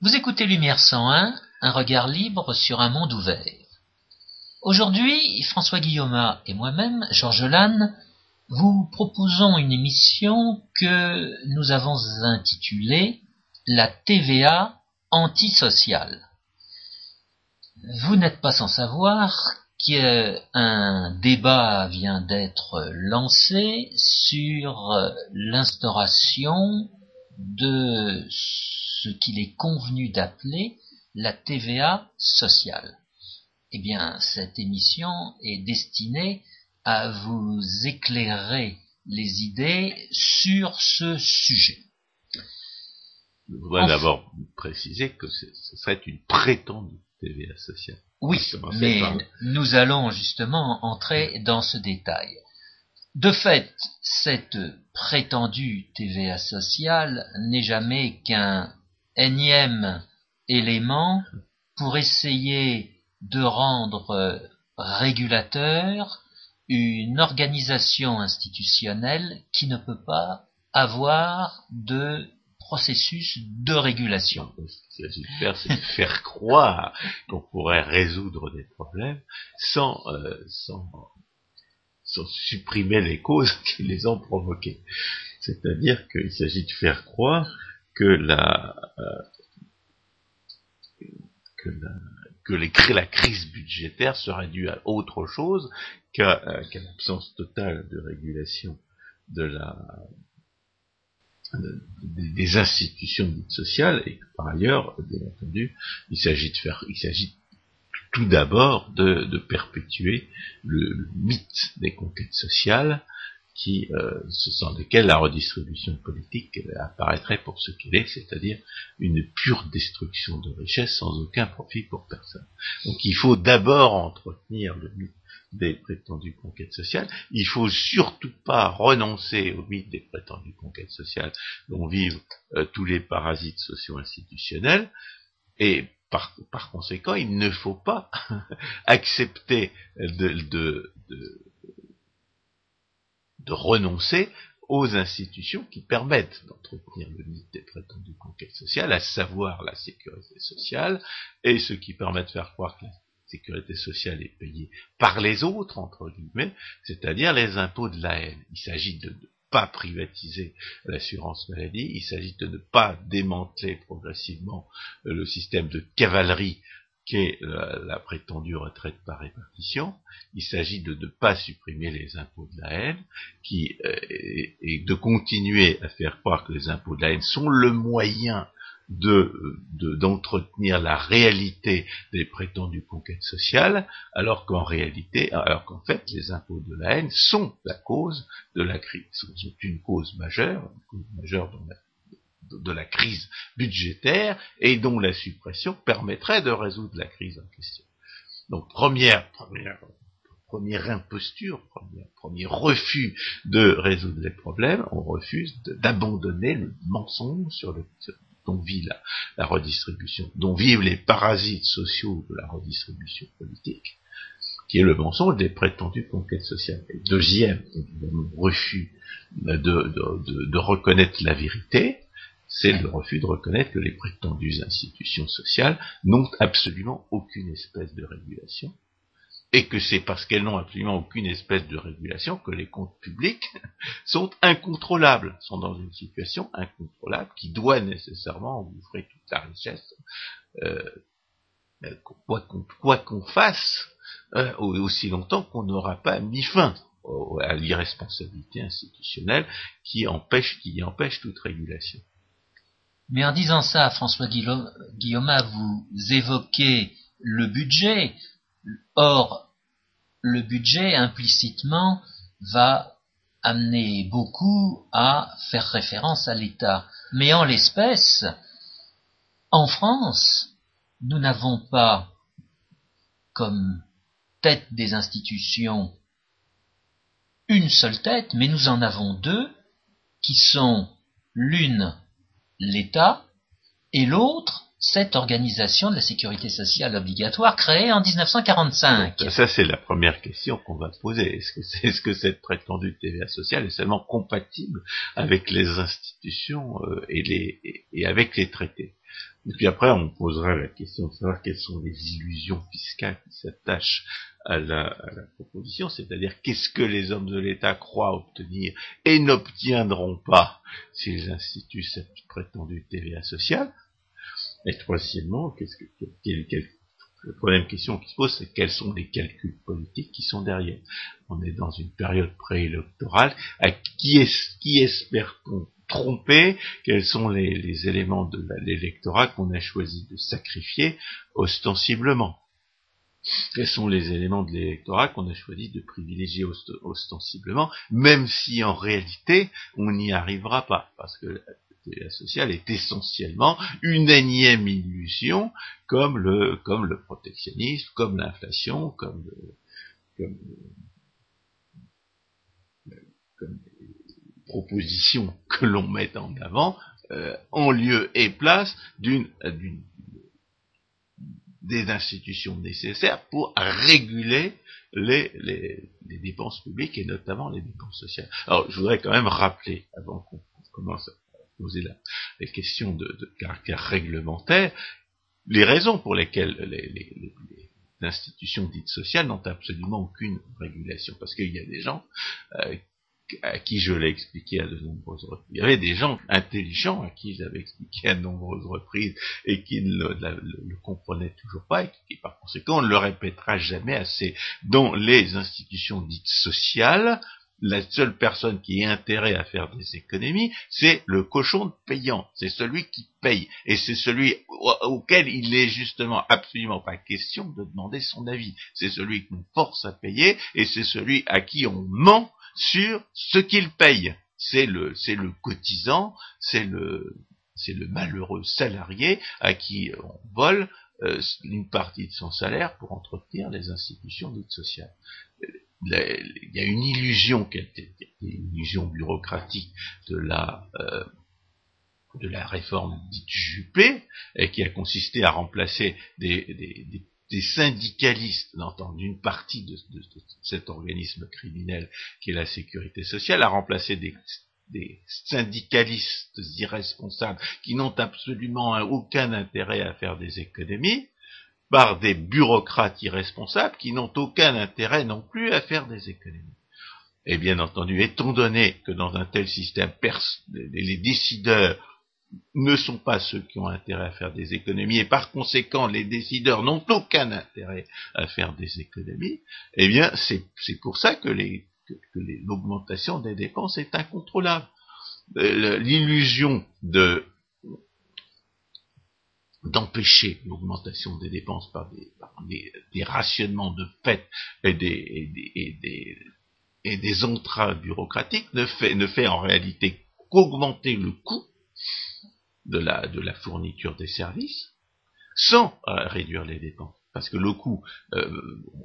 Vous écoutez Lumière 101, un regard libre sur un monde ouvert. Aujourd'hui, François Guillaume et moi-même, Georges Lannes, vous proposons une émission que nous avons intitulée La TVA antisociale. Vous n'êtes pas sans savoir qu'un débat vient d'être lancé sur l'instauration de ce qu'il est convenu d'appeler la TVA sociale. Eh bien, cette émission est destinée à vous éclairer les idées sur ce sujet. Je voudrais d'abord préciser que ce serait une prétendue TVA sociale. Oui, mais nous allons justement entrer dans ce détail. De fait, cette prétendue TVA sociale n'est jamais qu'un énième élément pour essayer de rendre régulateur une organisation institutionnelle qui ne peut pas avoir de processus de régulation. Ce qu'il s'agit de faire, c'est faire croire qu'on pourrait résoudre des problèmes sans, euh, sans, sans supprimer les causes qui les ont provoqués. C'est-à-dire qu'il s'agit de faire croire que la, euh, que la que la crise budgétaire serait due à autre chose qu'à euh, l'absence totale de régulation de la, des, institutions dites sociales et par ailleurs, bien entendu, il s'agit de faire, il s'agit tout d'abord de, de, perpétuer le, mythe des conquêtes sociales qui, euh, ce lesquelles la redistribution politique apparaîtrait pour ce qu'elle est, c'est-à-dire une pure destruction de richesse sans aucun profit pour personne. Donc il faut d'abord entretenir le mythe des prétendues conquêtes sociales. Il faut surtout pas renoncer au mythe des prétendues conquêtes sociales dont vivent euh, tous les parasites socio-institutionnels. Et par, conséquent, il ne faut pas accepter de, de, de, renoncer aux institutions qui permettent d'entretenir le mythe des prétendues conquêtes sociales, à savoir la sécurité sociale, et ce qui permet de faire croire que sécurité sociale est payée par les autres, entre guillemets, c'est-à-dire les impôts de la haine. Il s'agit de ne pas privatiser l'assurance maladie, il s'agit de ne pas démanteler progressivement le système de cavalerie qu'est la, prétendue retraite par répartition. Il s'agit de ne pas supprimer les impôts de la haine, qui, euh, et, de continuer à faire croire que les impôts de la haine sont le moyen de d'entretenir la réalité des prétendues conquêtes sociales, alors qu'en réalité, alors qu'en fait, les impôts de la haine sont la cause de la crise, sont une cause majeure, une cause majeure de la crise budgétaire et dont la suppression permettrait de résoudre la crise en question. Donc première, première, première imposture, premier, premier refus de résoudre les problèmes, on refuse d'abandonner le mensonge sur le, dont vit la, redistribution, dont vivent les parasites sociaux de la redistribution politique, qui est le mensonge des prétendues conquêtes sociales. deuxième, refus de, de, reconnaître la vérité, c'est le refus de reconnaître que les prétendues institutions sociales n'ont absolument aucune espèce de régulation, et que c'est parce qu'elles n'ont absolument aucune espèce de régulation que les comptes publics sont incontrôlables, sont dans une situation incontrôlable qui doit nécessairement ouvrir toute la richesse, euh, euh, quoi qu'on fasse, euh, aussi longtemps qu'on n'aura pas mis fin à l'irresponsabilité institutionnelle qui empêche, qui empêche toute régulation. Mais en disant ça, François Guillaume, vous évoquez le budget, Or, le budget implicitement va amener beaucoup à faire référence à l'État. Mais en l'espèce, en France, nous n'avons pas comme tête des institutions une seule tête, mais nous en avons deux, qui sont l'une l'État et l'autre cette organisation de la sécurité sociale obligatoire créée en 1945 Ça, c'est la première question qu'on va poser. Est-ce que, cette prétendue TVA sociale est seulement compatible avec les institutions euh, et, les, et avec les traités? Et puis après, on posera la question de savoir quelles sont les illusions fiscales qui s'attachent à la, proposition, c'est-à-dire qu'est-ce que les hommes de l'État croient obtenir et n'obtiendront pas s'ils instituent cette prétendue TVA sociale. Et troisièmement, qu'est-ce que, la troisième question qui se pose, c'est quels sont les calculs politiques qui sont derrière. On est dans une période préélectorale. À qui, qui espère-t-on tromper? Quels sont les, éléments de l'électorat qu'on a choisi de sacrifier ostensiblement? Quels sont les éléments de l'électorat qu'on a choisi de privilégier ostensiblement, même si en réalité on n'y arrivera pas, parce que la sociale est essentiellement une énième illusion, comme le, protectionnisme, comme l'inflation, comme, comme propositions que l'on met en avant, euh, en lieu et place d'une des institutions nécessaires pour réguler les, les, les, dépenses publiques et notamment les dépenses sociales. Alors, je voudrais quand même rappeler, avant qu'on commence poser la, les questions de, caractère réglementaire, les raisons pour lesquelles les, institutions dites sociales n'ont absolument aucune régulation. Parce qu'il y a des gens euh, à qui je l'ai expliqué à de nombreuses reprises. Il y avait des gens intelligents à qui j'avais expliqué à de nombreuses reprises et qui ne le, comprenaient toujours pas et qui, par conséquent, on ne le répétera jamais assez. Dans les institutions dites sociales, la seule personne qui ait intérêt à faire des économies, c'est le cochon payant, c'est celui qui paye, et c'est celui auquel il n'est justement absolument pas question de demander son avis. C'est celui qu'on force à payer, et c'est celui à qui on ment sur ce qu'il paye. C'est le, c'est le cotisant, c'est le, c'est le malheureux salarié à qui on vole euh, une partie de son salaire pour entretenir les institutions dites sociales. Il y a une illusion une illusion bureaucratique de la euh, de la réforme dite Juppé, et qui a consisté à remplacer des, syndicalistes, d'une partie de, cet organisme criminel qui est la sécurité sociale, à remplacer des, syndicalistes irresponsables qui n'ont absolument aucun intérêt à faire des économies, par des bureaucrates irresponsables qui n'ont aucun intérêt non plus à faire des économies. Et bien entendu, étant donné que dans un tel système, les décideurs ne sont pas ceux qui ont intérêt à faire des économies, et par conséquent les décideurs n'ont aucun intérêt à faire des économies, eh bien c'est pour ça que l'augmentation des dépenses est incontrôlable. Euh, l'illusion de d'empêcher l'augmentation des dépenses par des, rationnements de fait et des, et entraves bureaucratiques ne fait, ne fait en réalité qu'augmenter le coût de la, de la fourniture des services sans euh, réduire les dépenses. Parce que le coût, euh,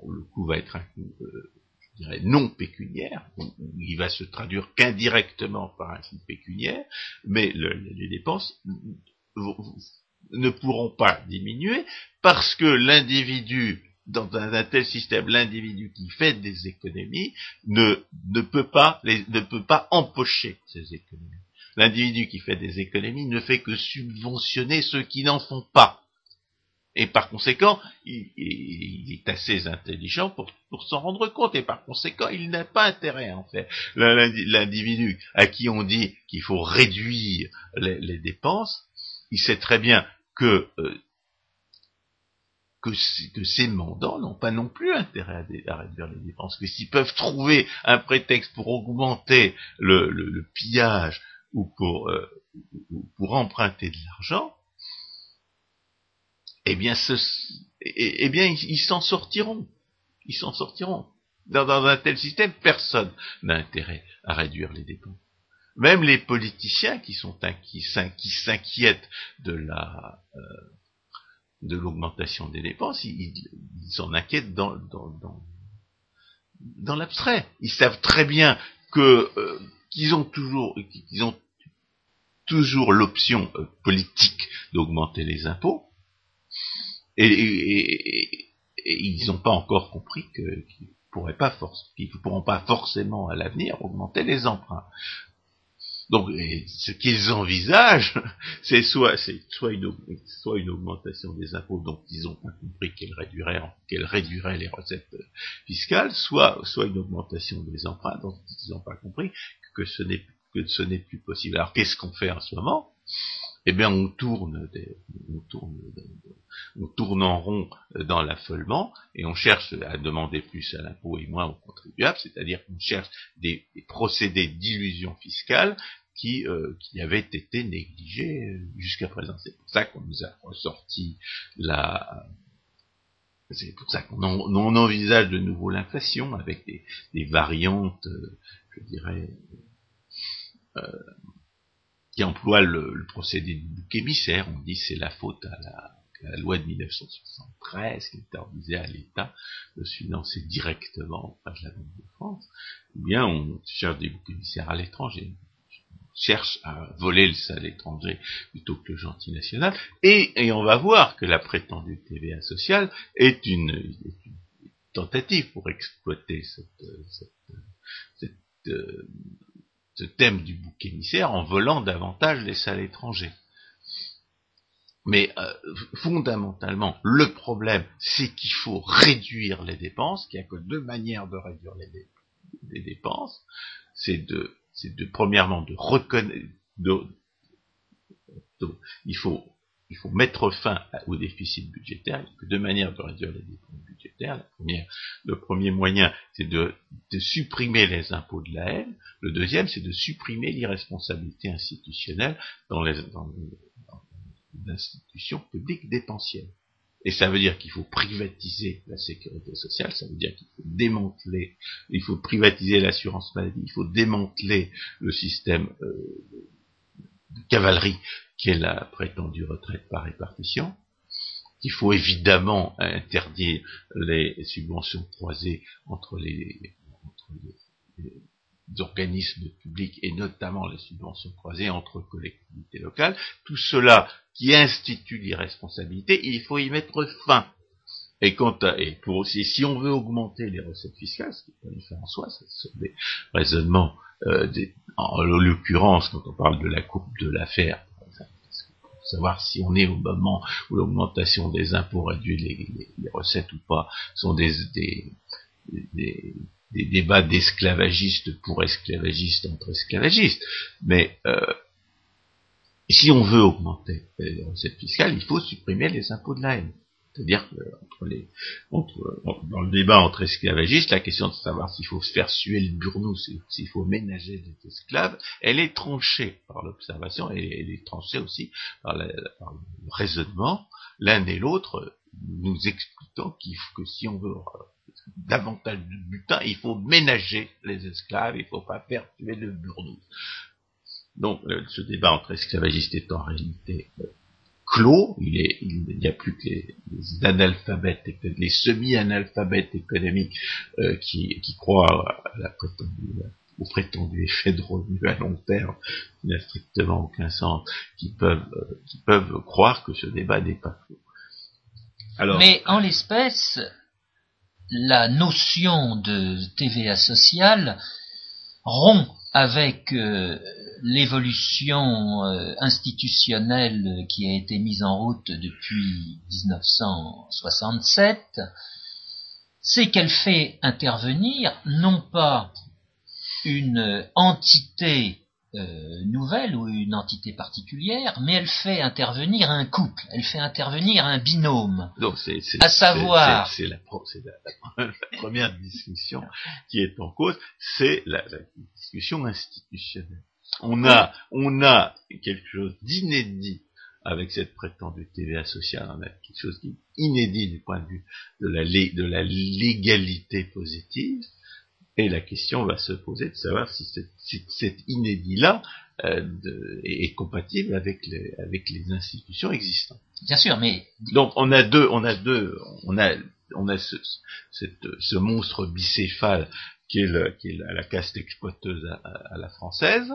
le coût va être un coût, euh, je dirais, non pécuniaire, il va se traduire qu'indirectement par un coût pécuniaire, mais les dépenses ne pourront pas diminuer parce que l'individu dans un, tel système, l'individu qui fait des économies ne, peut pas empocher ces économies. L'individu qui fait des économies ne fait que subventionner ceux qui n'en font pas. Et par conséquent, il, est assez intelligent pour, s'en rendre compte. Et par conséquent, il n'a pas intérêt à en faire. L'individu à qui on dit qu'il faut réduire les, dépenses, il sait très bien que, euh, que, ces mandants n'ont pas non plus intérêt à, réduire les dépenses. Que s'ils peuvent trouver un prétexte pour augmenter le pillage ou pour, euh, emprunter de l'argent, eh bien, ce, eh, eh bien, ils s'en sortiront. Ils s'en sortiront. Dans, un tel système, personne n'a intérêt à réduire les dépenses. Même les politiciens qui sont qui s'inquiètent de la euh, de l'augmentation des dépenses, ils s'en inquiètent dans, dans, dans, dans l'abstrait. Ils savent très bien que euh, qu'ils ont toujours, qu'ils ont toujours l'option euh, politique d'augmenter les impôts, et, ils n'ont pas encore compris qu'ils pourraient qu'ils ne pourront pas forcément à l'avenir augmenter les emprunts. Donc, ce qu'ils envisagent, c'est soit, c'est soit une, augmentation des impôts dont ils ont pas compris qu'elle réduirait, qu'elle réduirait les recettes fiscales, soit, soit une augmentation des emprunts dont ils n'ont pas compris que ce n'est, que ce n'est plus possible. Alors, qu'est-ce qu'on fait en ce moment? Eh bien, on tourne, on tourne, on tourne en rond dans l'affolement et on cherche à demander plus à l'impôt et moins aux contribuables, c'est-à-dire qu'on cherche des, procédés d'illusion fiscale qui, euh, qui avaient été négligés jusqu'à présent. C'est pour ça qu'on nous a ressorti la, c'est pour ça qu'on envisage de nouveau l'inflation avec des, variantes, euh, je dirais, euh, qui emploie le, procédé du bouc émissaire. On dit c'est la faute à la, loi de 1973 qui interdisait à l'État de se financer directement de la Banque de France. Ou bien on cherche des boucs émissaires à l'étranger. Cherche à voler le sale étranger plutôt que le gentil national. Et, on va voir que la prétendue TVA sociale est une, tentative pour exploiter euh, ce thème du bouc émissaire en volant davantage les salles étrangers. Mais euh, fondamentalement, le problème, c'est qu'il faut réduire les dépenses, qu'il n'y a que deux manières de réduire les, dépenses. C'est de, c'est de, premièrement, de reconnaître, il faut il faut mettre fin au déficit budgétaire. Il y a deux manières de réduire les dépenses budgétaires. le premier moyen, c'est de, supprimer les impôts de la haine. Le deuxième, c'est de supprimer l'irresponsabilité institutionnelle dans les, institutions publiques dépensières. Et ça veut dire qu'il faut privatiser la sécurité sociale, ça veut dire qu'il faut démanteler, il faut privatiser l'assurance maladie, il faut démanteler le système euh, de cavalerie qui est la prétendue retraite par répartition. Il faut évidemment interdire les subventions croisées entre les, organismes publics et notamment les subventions croisées entre collectivités locales. Tout cela qui institue l'irresponsabilité, il faut y mettre fin. Et, quant à, et pour aussi, si on veut augmenter les recettes fiscales, ce qui peut pas faire en soi, ce sont des raisonnements, euh, en l'occurrence, quand on parle de la coupe de l'affaire, savoir si on est au moment où l'augmentation des impôts réduit les, recettes ou pas, sont des, des, débats d'esclavagistes pour esclavagistes entre esclavagistes. Mais euh, si on veut augmenter les recettes fiscales, il faut supprimer les impôts de la haine. C'est-à-dire entre les, dans le débat entre esclavagistes, la question de savoir s'il faut se faire suer le burnou, s'il faut ménager des esclaves, elle est tranchée par l'observation et elle est tranchée aussi par, le raisonnement. L'un et l'autre nous expliquant qu'il que si on veut euh, davantage de butin, il faut ménager les esclaves, il ne faut pas faire tuer le burnou. Donc euh, ce débat entre esclavagistes est en réalité euh, clos, il n'y a plus que les, analphabètes, les semi-analphabètes économiques euh, qui, croient à la au prétendu effet de revenu à long terme, qui n'a strictement aucun sens, qui peuvent, euh, qui peuvent croire que ce débat n'est pas clos. Mais en l'espèce, la notion de TVA sociale rompt avec euh, l'évolution euh, institutionnelle qui a été mise en route depuis 1967, c'est qu'elle fait intervenir non pas une entité euh, nouvelle ou une entité particulière, mais elle fait intervenir un couple, elle fait intervenir un binôme. Donc c'est, à savoir, c'est, la, première discussion qui est en cause, c'est la, discussion institutionnelle. On a, on a quelque chose d'inédit avec cette prétendue TVA sociale, on a quelque chose d'inédit du point de vue de la, de la légalité positive, et la question va se poser de savoir si, cet inédit-là euh, est, compatible avec les, avec les institutions existantes. Bien sûr, mais donc on a deux, on a deux, on a on a ce, ce monstre bicéphale qui est, le, qui est la, caste exploiteuse à, la française,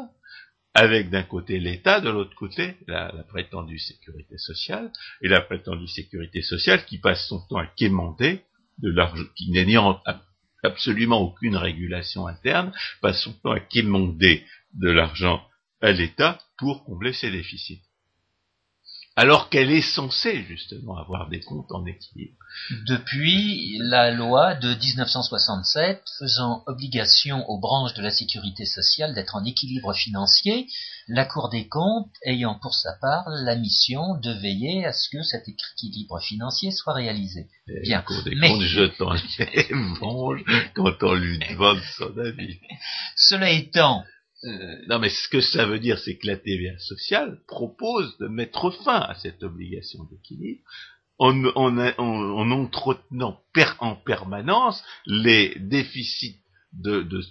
avec d'un côté l'État, de l'autre côté la, prétendue sécurité sociale, et la prétendue sécurité sociale qui passe son temps à quémander de l'argent, qui n'ayant absolument aucune régulation interne, passe son à quémander de l'argent à l'État pour combler ses déficits alors qu'elle est censée justement avoir des comptes en équilibre. Depuis la loi de 1967 faisant obligation aux branches de la sécurité sociale d'être en équilibre financier, la Cour des comptes ayant pour sa part la mission de veiller à ce que cet équilibre financier soit réalisé. Bien. La Cour des comptes jetant les quand on lui demande son avis. Cela étant, euh, non, mais ce que ça veut dire, c'est que la TVA sociale propose de mettre fin à cette obligation d'équilibre en, en, entretenant en permanence les déficits de, de,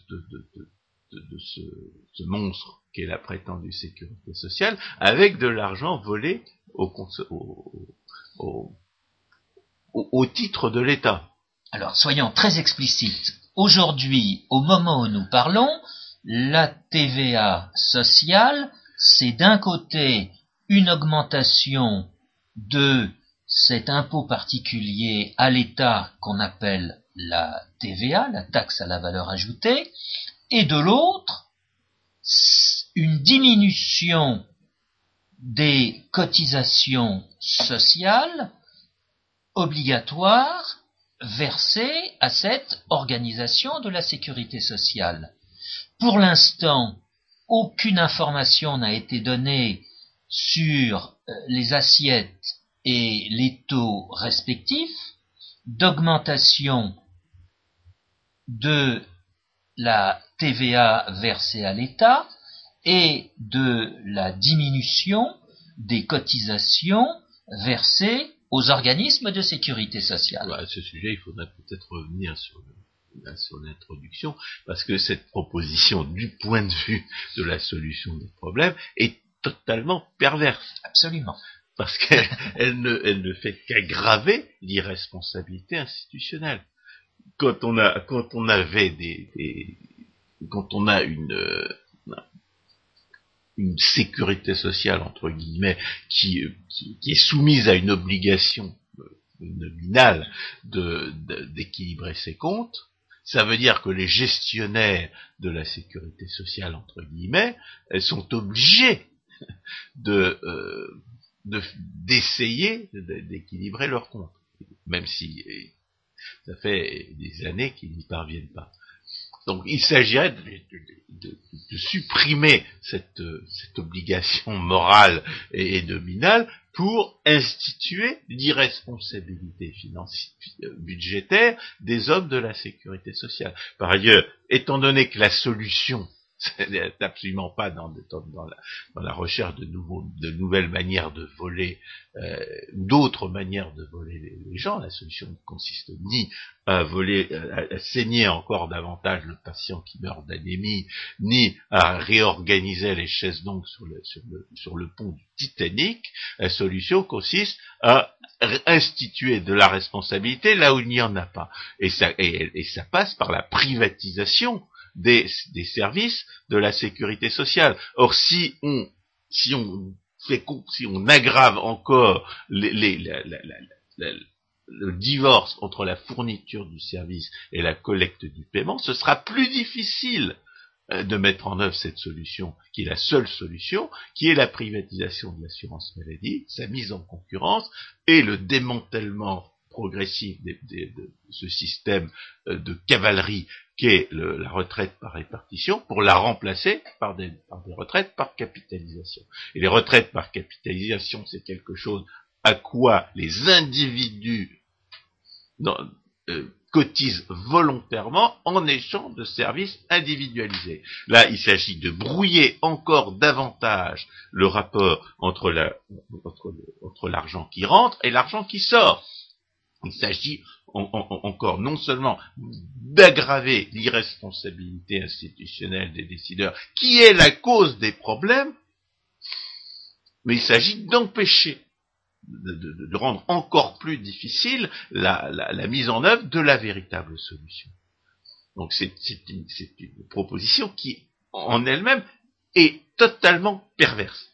ce, monstre qu'est la prétendue sécurité sociale avec de l'argent volé au, au, au titre de l'État. Alors, soyons très explicites. Aujourd'hui, au moment où nous parlons, la TVA sociale, c'est d'un côté une augmentation de cet impôt particulier à l'État qu'on appelle la TVA, la taxe à la valeur ajoutée, et de l'autre, une diminution des cotisations sociales obligatoires versées à cette organisation de la sécurité sociale. Pour l'instant, aucune information n'a été donnée sur euh, les assiettes et les taux respectifs d'augmentation de la TVA versée à l'État et de la diminution des cotisations versées aux organismes de sécurité sociale. à ce sujet, il faudrait peut-être revenir sur le sur l'introduction, parce que cette proposition, du point de vue de la solution des problèmes, est totalement perverse. Absolument. Parce qu'elle ne, elle ne fait qu'aggraver l'irresponsabilité institutionnelle. Quand on a, quand on avait des, quand on a une, une sécurité sociale entre guillemets qui, qui, est soumise à une obligation euh, nominale d'équilibrer ses comptes, ça veut dire que les gestionnaires de la sécurité sociale, entre guillemets, sont obligés de euh, d'essayer d'équilibrer leurs comptes, même si ça fait des années qu'ils n'y parviennent pas. Donc il s'agirait de, supprimer cette, cette, obligation morale et, et nominale pour instituer l'irresponsabilité financière euh, budgétaire des hommes de la sécurité sociale. Par ailleurs, étant donné que la solution n'est absolument pas dans, la, recherche de, nouvelles manières de voler, euh, d'autres manières de voler les, gens. La solution ne consiste ni à voler, à, saigner encore davantage le patient qui meurt d'anémie, ni à réorganiser les chaises donc sur le, pont du Titanic. La solution consiste à instituer de la responsabilité là où il n'y en a pas. Et ça passe par la privatisation des, services de la sécurité sociale. Or, si on, si on fait, si on aggrave encore le divorce entre la fourniture du service et la collecte du paiement, ce sera plus difficile euh, de mettre en œuvre cette solution, qui est la seule solution, qui est la privatisation de l'assurance maladie, sa mise en concurrence et le démantèlement progressif de, ce système euh, de cavalerie qu'est la retraite par répartition pour la remplacer par des, retraites par capitalisation. Et les retraites par capitalisation, c'est quelque chose à quoi les individus euh, cotisent volontairement en échange de services individualisés. Là, il s'agit de brouiller encore davantage le rapport entre l'argent qui rentre et l'argent qui sort. Il s'agit encore non seulement d'aggraver l'irresponsabilité institutionnelle des décideurs, qui est la cause des problèmes, mais il s'agit d'empêcher, de, rendre encore plus difficile la, mise en œuvre de la véritable solution. Donc c'est une, proposition qui, en elle-même, est totalement perverse.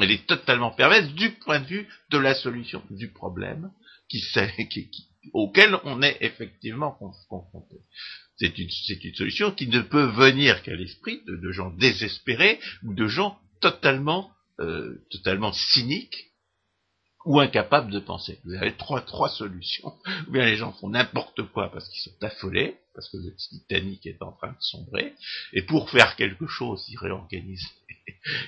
Elle est totalement perverse du point de vue de la solution du problème, auquel on est effectivement confronté. C'est une, solution qui ne peut venir qu'à l'esprit de, gens désespérés ou de gens totalement, euh, totalement cyniques ou incapables de penser. Vous avez trois, trois solutions. Ou bien les gens font n'importe quoi parce qu'ils sont affolés, parce que le Titanic est en train de sombrer, et pour faire quelque chose, ils réorganisent,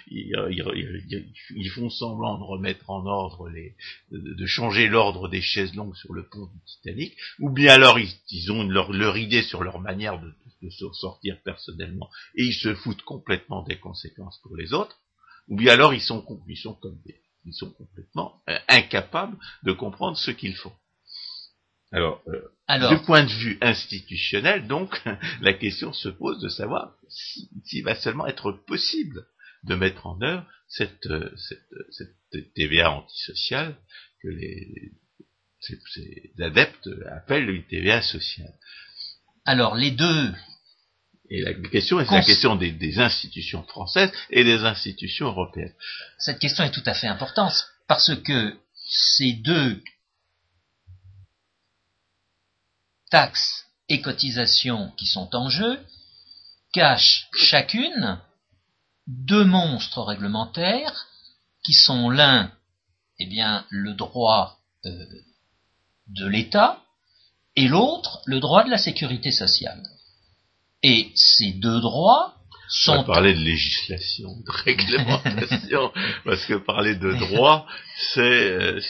ils, ils, ils, font semblant de remettre en ordre les, de, changer l'ordre des chaises longues sur le pont du Titanic, ou bien alors ils, ont leur, leur, idée sur leur manière de, de se sortir personnellement, et ils se foutent complètement des conséquences pour les autres, ou bien alors ils sont, ils sont comme des ils sont complètement euh, incapables de comprendre ce qu'ils font. Alors, euh, Alors, du point de vue institutionnel, donc, la question se pose de savoir s'il va seulement être possible de mettre en œuvre cette, euh, cette, cette TVA antisociale que les, ces, ces adeptes appellent une TVA sociale. Alors, les deux et la question est la question des, des, institutions françaises et des institutions européennes. Cette question est tout à fait importante parce que ces deux taxes et cotisations qui sont en jeu cachent chacune deux monstres réglementaires qui sont l'un, eh bien, le droit euh, de l'État et l'autre, le droit de la sécurité sociale. Et ces deux droits sont... On va parler de législation, de réglementation, parce que parler de droit, c'est euh,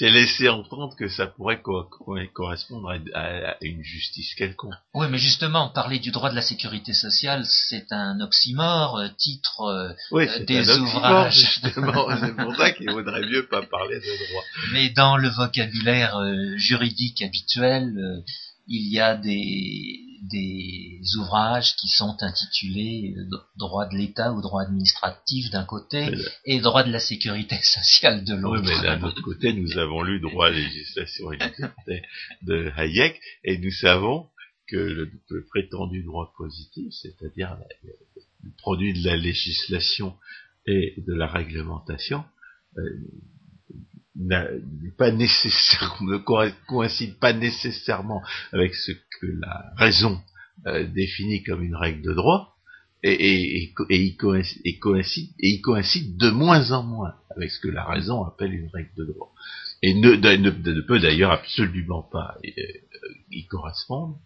c'est laisser entendre que ça pourrait co correspondre à, une justice quelconque. Oui, mais justement, parler du droit de la sécurité sociale, c'est un oxymore, euh, titre euh, oui, des un ouvrages. Justement, c'est pour ça qu'il vaudrait mieux pas parler de droit. Mais dans le vocabulaire juridique habituel, il y a des, des ouvrages qui sont intitulés euh, droit de l'État ou droit administratif d'un côté et droit de la sécurité sociale de l'autre. Oui, mais d'un autre côté, nous avons lu droit législation et liberté de Hayek et nous savons que le, prétendu droit positif, c'est-à-dire le produit de la législation et de la réglementation, euh, pas nécessairement, ne coïncide pas nécessairement avec ce que la raison euh, définit comme une règle de droit, et, et, il coïncide, et, de moins en moins avec ce que la raison appelle une règle de droit. Et ne, peut d'ailleurs absolument pas euh, y correspondre,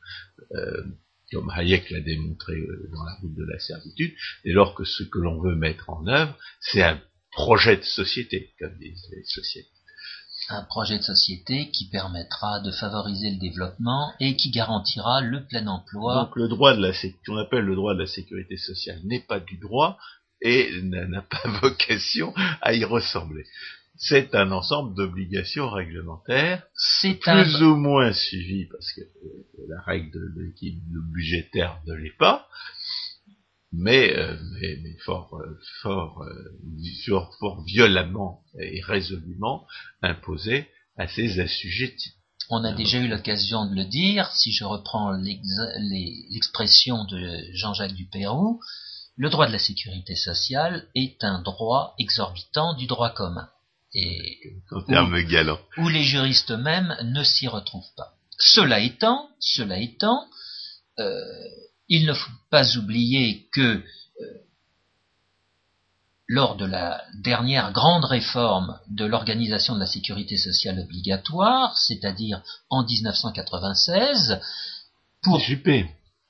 euh, comme Hayek l'a démontré euh, dans la route de la servitude, dès lors que ce que l'on veut mettre en œuvre, c'est un projet de société, comme disent les sociétés un projet de société qui permettra de favoriser le développement et qui garantira le plein emploi. Donc le droit de la qu'on appelle le droit de la sécurité sociale n'est pas du droit et n'a pas vocation à y ressembler. C'est un ensemble d'obligations réglementaires, plus ou moins suivies, parce que euh, la règle de l'équilibre budgétaire ne l'est pas, mais, euh, mais, mais, fort, euh, fort, euh, fort, violemment et résolument imposé à ses assujettis. On a déjà eu l'occasion de le dire, si je reprends l'expression de Jean-Jacques Dupérou, le droit de la sécurité sociale est un droit exorbitant du droit commun. Et en galants. Où les juristes eux-mêmes ne s'y retrouvent pas. Cela étant, cela étant, euh, il ne faut pas oublier que euh, lors de la dernière grande réforme de l'organisation de la sécurité sociale obligatoire, c'est-à-dire en 1996, pour.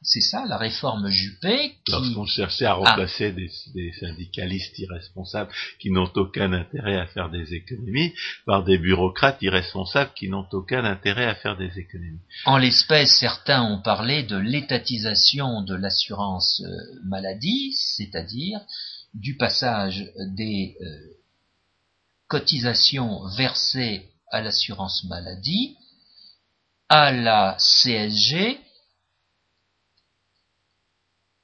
C'est ça, la réforme Juppé. Qui... Lorsqu'on cherchait à remplacer des, syndicalistes irresponsables qui n'ont aucun intérêt à faire des économies par des bureaucrates irresponsables qui n'ont aucun intérêt à faire des économies. En l'espèce, certains ont parlé de l'étatisation de l'assurance euh, maladie, c'est-à-dire du passage des euh, cotisations versées à l'assurance maladie à la CSG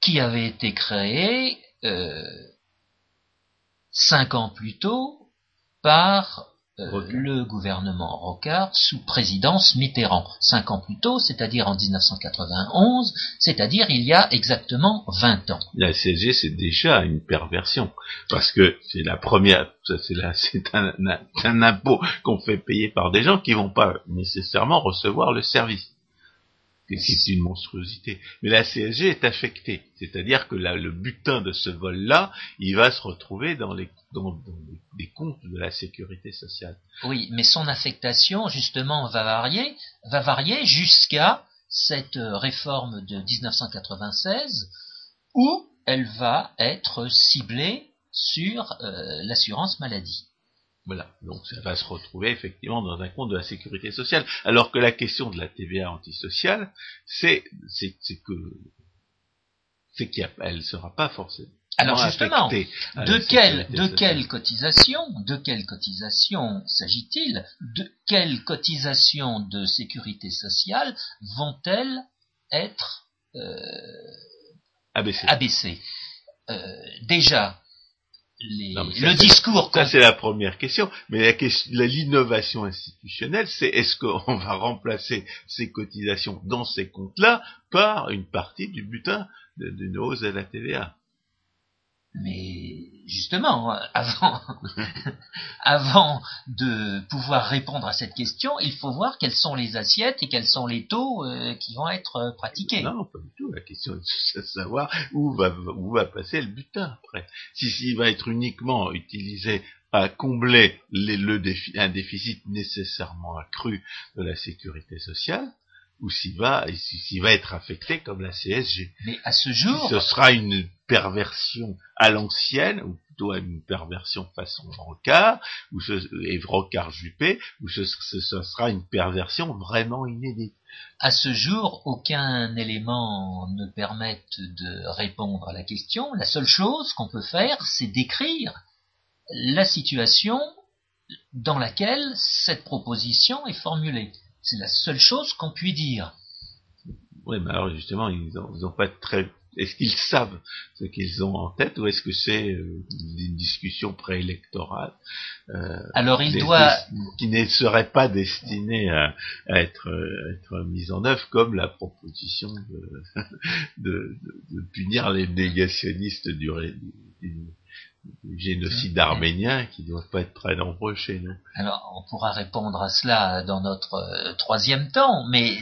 qui avait été créé euh, cinq ans plus tôt par euh, le gouvernement Rocard sous présidence Mitterrand. Cinq ans plus tôt, c'est-à-dire en 1991, c'est-à-dire il y a exactement 20 ans. La CSG, c'est déjà une perversion, parce que c'est la première, c'est un, un impôt qu'on fait payer par des gens qui vont pas nécessairement recevoir le service. C'est une monstruosité. Mais la CSG est affectée, c'est-à-dire que le butin de ce vol-là, il va se retrouver dans les, comptes de la sécurité sociale. Oui, mais son affectation justement va varier, va varier jusqu'à cette euh, réforme de 1996 où elle va être ciblée sur euh, l'assurance maladie. Voilà, donc ça va se retrouver effectivement dans un compte de la sécurité sociale. Alors que la question de la TVA antisociale, c'est que c'est qu'elle ne sera pas forcément. Alors justement, de quelle de quelle cotisation, de quelle cotisation s'agit-il? De quelles cotisations de sécurité sociale vont-elles être euh, abaissées, euh, Déjà, le discours. Ça, c'est la première question. Mais l'innovation institutionnelle, c'est est-ce qu'on va remplacer ces cotisations dans ces comptes-là par une partie du butin d'une hausse de la TVA mais justement, avant, avant de pouvoir répondre à cette question, il faut voir quelles sont les assiettes et quels sont les taux euh, qui vont être euh, pratiqués. Non, pas du tout. La question est de savoir où va, où va passer le butin après. Si s'il va être uniquement utilisé à combler les, le un déficit nécessairement accru de la sécurité sociale, ou s'il va, s'il va être affecté comme la CSG. Mais à ce jour, ce sera une perversion à l'ancienne, ou plutôt une perversion façon Rocard, ou ce, et Rocard Juppé, ou ce, ce, sera une perversion vraiment inédite. À ce jour, aucun élément ne permet de répondre à la question. La seule chose qu'on peut faire, c'est décrire la situation dans laquelle cette proposition est formulée. C'est la seule chose qu'on puisse dire. Oui, mais alors justement, ils n'ont pas très. Est-ce qu'ils savent ce qu'ils ont en tête ou est-ce que c'est euh, une discussion préélectorale euh, Alors il doit qui ne serait pas destinée à, être, être mise en œuvre comme la proposition de, de, de, punir les négationnistes du, du, génocide arménien qui ne doivent pas être très nombreux chez nous. Alors, on pourra répondre à cela dans notre euh, troisième temps, mais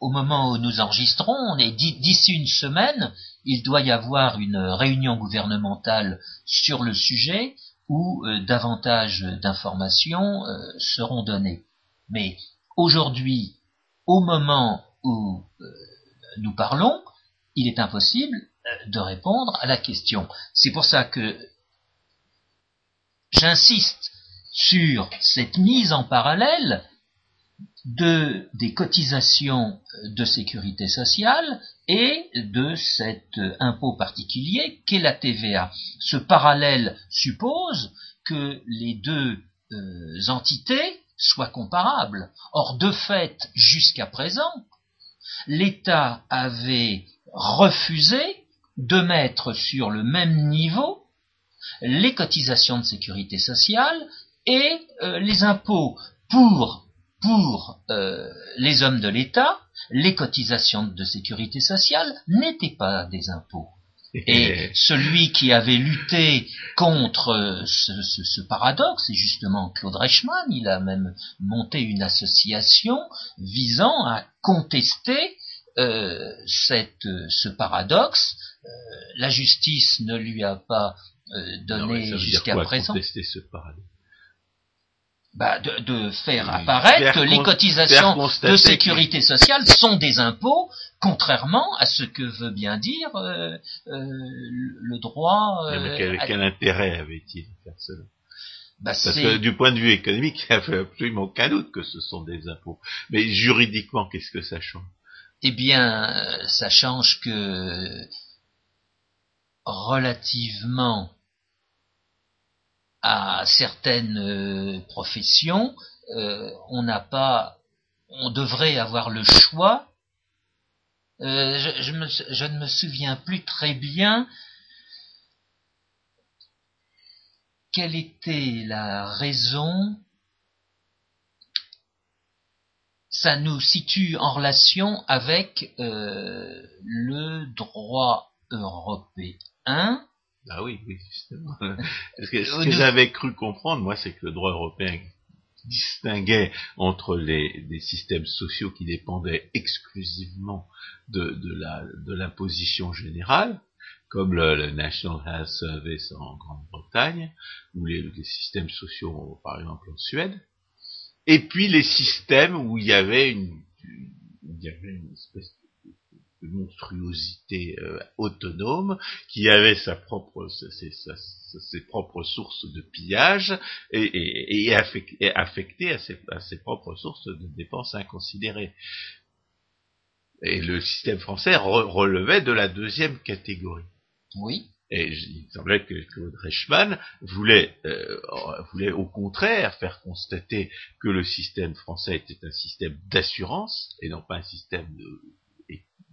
au moment où nous enregistrons, d'ici une semaine, il doit y avoir une réunion gouvernementale sur le sujet où euh, davantage d'informations euh, seront données. Mais aujourd'hui, au moment où nous parlons, il est impossible de répondre à la question. C'est pour ça que j'insiste sur cette mise en parallèle de, des cotisations de sécurité sociale et de cet impôt particulier qu'est la TVA. Ce parallèle suppose que les deux euh, entités soient comparables. Or, de fait, jusqu'à présent, l'État avait refusé de mettre sur le même niveau les cotisations de sécurité sociale et euh, les impôts pour pour euh, les hommes de l'État, les cotisations de sécurité sociale n'étaient pas des impôts. Et celui qui avait lutté contre euh, ce, ce, paradoxe, c'est justement Claude Reichmann. Il a même monté une association visant à contester euh, cette, ce paradoxe. Euh, la justice ne lui a pas euh, donné jusqu'à présent. ce paradoxe? Bah, de, de, faire apparaître que les cotisations de sécurité sociale sont des impôts, contrairement à ce que veut bien dire euh, euh, le droit. Euh, quel, quel, intérêt avait-il à faire cela? Bah, Parce que du point de vue économique, il n'y a absolument aucun doute que ce sont des impôts. Mais juridiquement, qu'est-ce que ça change? Eh bien, ça change que relativement à certaines euh, professions, euh, on n'a pas, on devrait avoir le choix. Euh, je, ne me souviens plus très bien quelle était la raison ça nous situe en relation avec le droit européen. Ah oui, oui, justement. ce que j'avais cru comprendre, moi, c'est que le droit européen distinguait entre les, systèmes sociaux qui dépendaient exclusivement de, de l'imposition générale, comme le, National Health Service en Grande-Bretagne, ou les, systèmes sociaux, par exemple, en Suède, et puis les systèmes où il y avait une, il y avait une espèce de monstruosité euh, autonome qui avait sa propre ses, ses, propres sources de pillage et, et, affecté, à, ses, à ses propres sources de dépenses inconsidérées. Et le système français relevait de la deuxième catégorie. Oui. Et il semblait que Claude Reichmann voulait, euh, voulait au contraire faire constater que le système français était un système d'assurance et non pas un système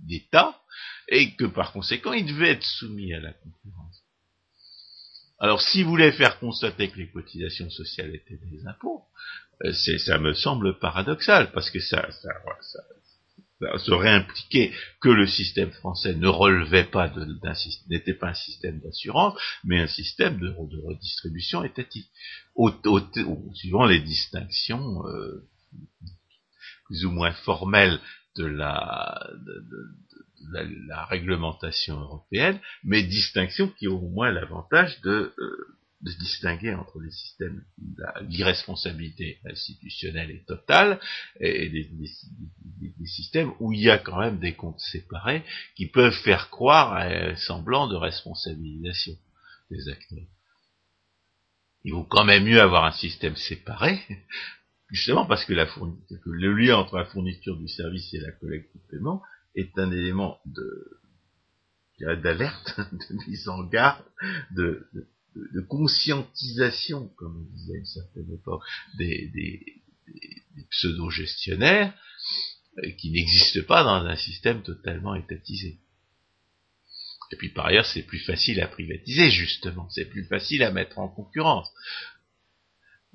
d'État, et que par conséquent il devait être soumis à la concurrence. Alors s'il voulait faire constater que les cotisations sociales étaient des impôts, euh, ça me semble paradoxal, parce que ça, ça, ça, serait impliqué que le système français ne relevait pas d'un n'était pas un système d'assurance, mais un système de, redistribution étatique, au, suivant les distinctions euh, plus ou moins formelles de la, la, réglementation européenne, mais distinctions qui ont au moins l'avantage de euh, de distinguer entre les systèmes, l'irresponsabilité institutionnelle est totale, et des, systèmes où il y a quand même des comptes séparés qui peuvent faire croire à un semblant de responsabilisation des acteurs. Il vaut quand même mieux avoir un système séparé, justement parce que, la que le lien entre la fourniture du service et la collecte du paiement est un élément d'alerte, de mise en garde, de, conscientisation, comme on disait à une certaine époque, des, des, pseudo-gestionnaires euh, qui n'existent pas dans un système totalement étatisé. Et puis par ailleurs, c'est plus facile à privatiser, justement. C'est plus facile à mettre en concurrence.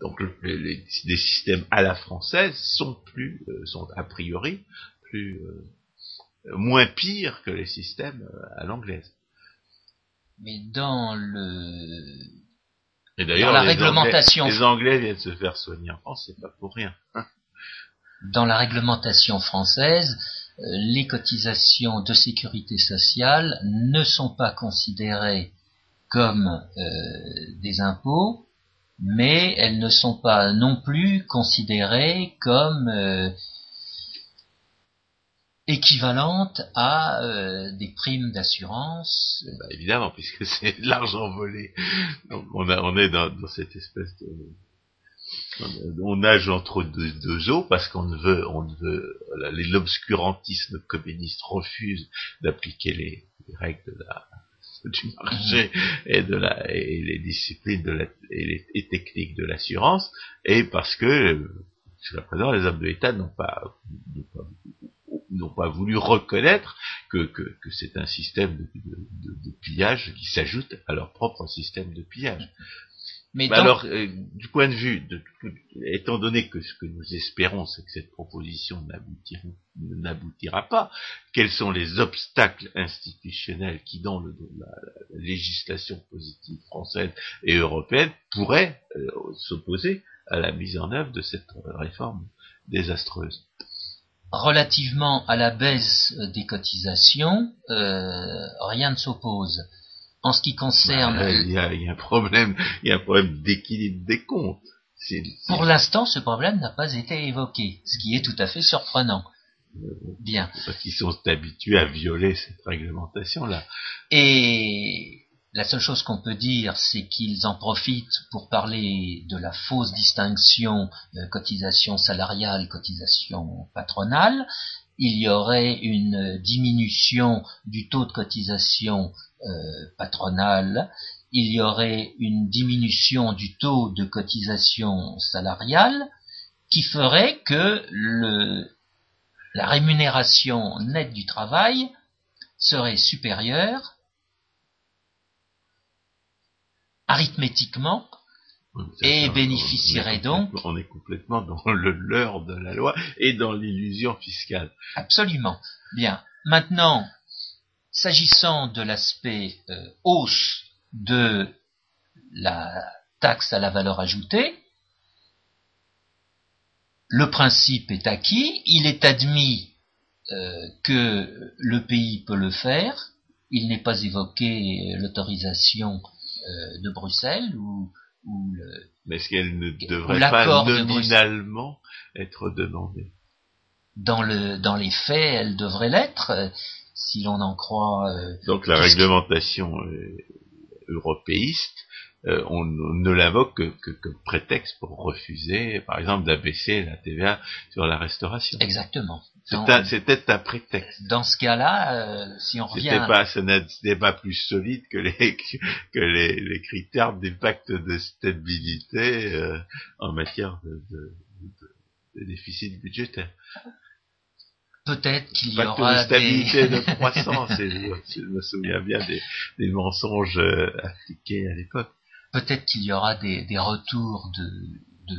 Donc les, systèmes à la française sont plus, euh, sont a priori plus, euh, moins pires que les systèmes à l'anglaise mais dans le et d'ailleurs, la réglementation, les Anglais viennent se faire soigner en France, c'est pas pour rien. Hein. dans la réglementation française, euh, les cotisations de sécurité sociale ne sont pas considérées comme euh, des impôts, mais elles ne sont pas non plus considérées comme euh, équivalente à euh, des primes d'assurance. Bah, évidemment, puisque c'est l'argent volé. On, est dans, cette espèce de... On nage entre deux, eaux parce qu'on ne veut, on ne veut, l'obscurantisme communiste refuse d'appliquer les, règles de la, du marché et de la et les disciplines de la, et les techniques de l'assurance et parce que jusqu'à présent les hommes de l'État n'ont pas, n'ont pas voulu reconnaître que, c'est un système de, pillage qui s'ajoute à leur propre système de pillage. Mais alors, euh, du point de vue, de, étant donné que ce que nous espérons, c'est que cette proposition n'aboutira pas, quels sont les obstacles institutionnels qui, dans le, la, législation positive française et européenne, pourraient euh, s'opposer à la mise en œuvre de cette réforme désastreuse? Relativement à la baisse des cotisations, euh, rien ne s'oppose. En ce qui concerne, bah, il y, a, un problème, il y a un problème d'équilibre des comptes. Pour l'instant, ce problème n'a pas été évoqué, ce qui est tout à fait surprenant. Euh, Bien. Parce qu'ils sont habitués à violer cette réglementation-là. Et la seule chose qu'on peut dire, c'est qu'ils en profitent pour parler de la fausse distinction euh, cotisation salariale, cotisation patronale. Il y aurait une diminution du taux de cotisation euh, patronale. Il y aurait une diminution du taux de cotisation salariale qui ferait que la rémunération nette du travail serait supérieure arithmétiquement et bénéficierait donc. On est complètement dans le leurre de la loi et dans l'illusion fiscale. Absolument. Bien. Maintenant, s'agissant de l'aspect euh, hausse de la taxe à la valeur ajoutée, le principe est acquis, il est admis euh, que le pays peut le faire, il n'est pas évoqué l'autorisation euh, de Bruxelles ou, ou le, Mais est-ce qu'elle ne devrait pas nominalement être demandée? Dans, le, dans les faits, elle devrait l'être, si l'on en croit. Euh, Donc la réglementation européiste euh, on, ne l'invoque que, que, prétexte pour refuser, par exemple, d'abaisser la TVA sur la restauration. Exactement. C'était un, prétexte. Dans ce cas-là, euh, si on revient... Pas, ce n'est pas plus solide que les, que les, les critères d'impact de stabilité euh, en matière de, de, de, déficit budgétaire. Peut-être qu'il y aura de stabilité de croissance. je, me souviens bien des, des mensonges appliqués à l'époque peut-être qu'il y aura des, retours de,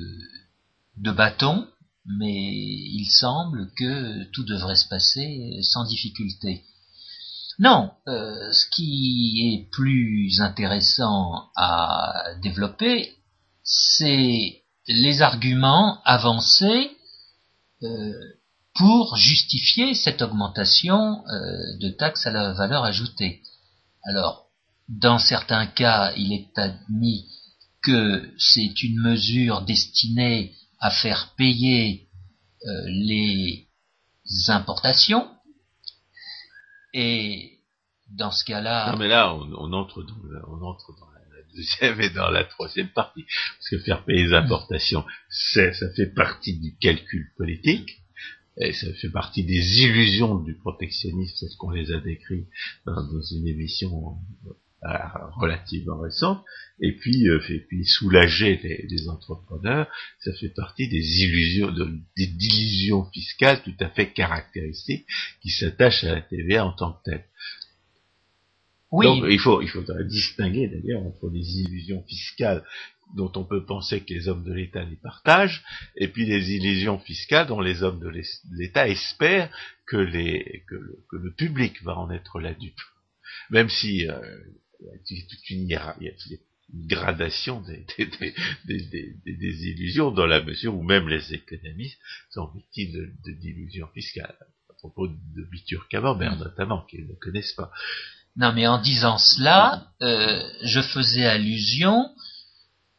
de, bâton, mais il semble que tout devrait se passer sans difficulté. Non, euh, ce qui est plus intéressant à développer, c'est les arguments avancés euh, pour justifier cette augmentation euh, de taxes à la valeur ajoutée. Alors, dans certains cas, il est admis que c'est une mesure destinée à faire payer euh, les importations. Et dans ce cas-là... Non mais là, on, entre dans on entre dans la deuxième et dans la troisième partie. Parce que faire payer les importations, ça fait partie du calcul politique. Et ça fait partie des illusions du protectionnisme, c'est ce qu'on les a décrits dans une émission euh, relativement récente, et puis, euh, et puis soulager les, entrepreneurs, ça fait partie des illusions, des illusions fiscales tout à fait caractéristiques qui s'attachent à la TVA en tant que telle. Oui. Donc il faut il faudrait distinguer d'ailleurs entre les illusions fiscales dont on peut penser que les hommes de l'État les partagent, et puis les illusions fiscales dont les hommes de l'État espèrent que, les, que, le, public va en être la dupe. Même si euh, il y a toute une, gradation des, des, illusions dans la mesure où même les économistes sont victimes d'illusions fiscales. À propos de Bitur Camembert mm. notamment, qu'ils ne connaissent pas. Non, mais en disant cela, euh, je faisais allusion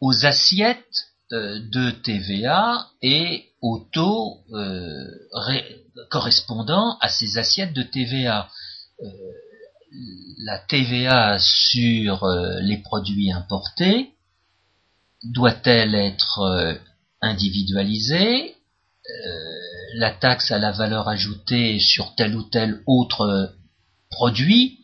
aux assiettes euh, de TVA et aux taux euh, correspondant à ces assiettes de TVA la TVA sur euh, les produits importés doit-elle être euh, individualisée? Euh, La taxe à la valeur ajoutée sur tel ou tel autre produit,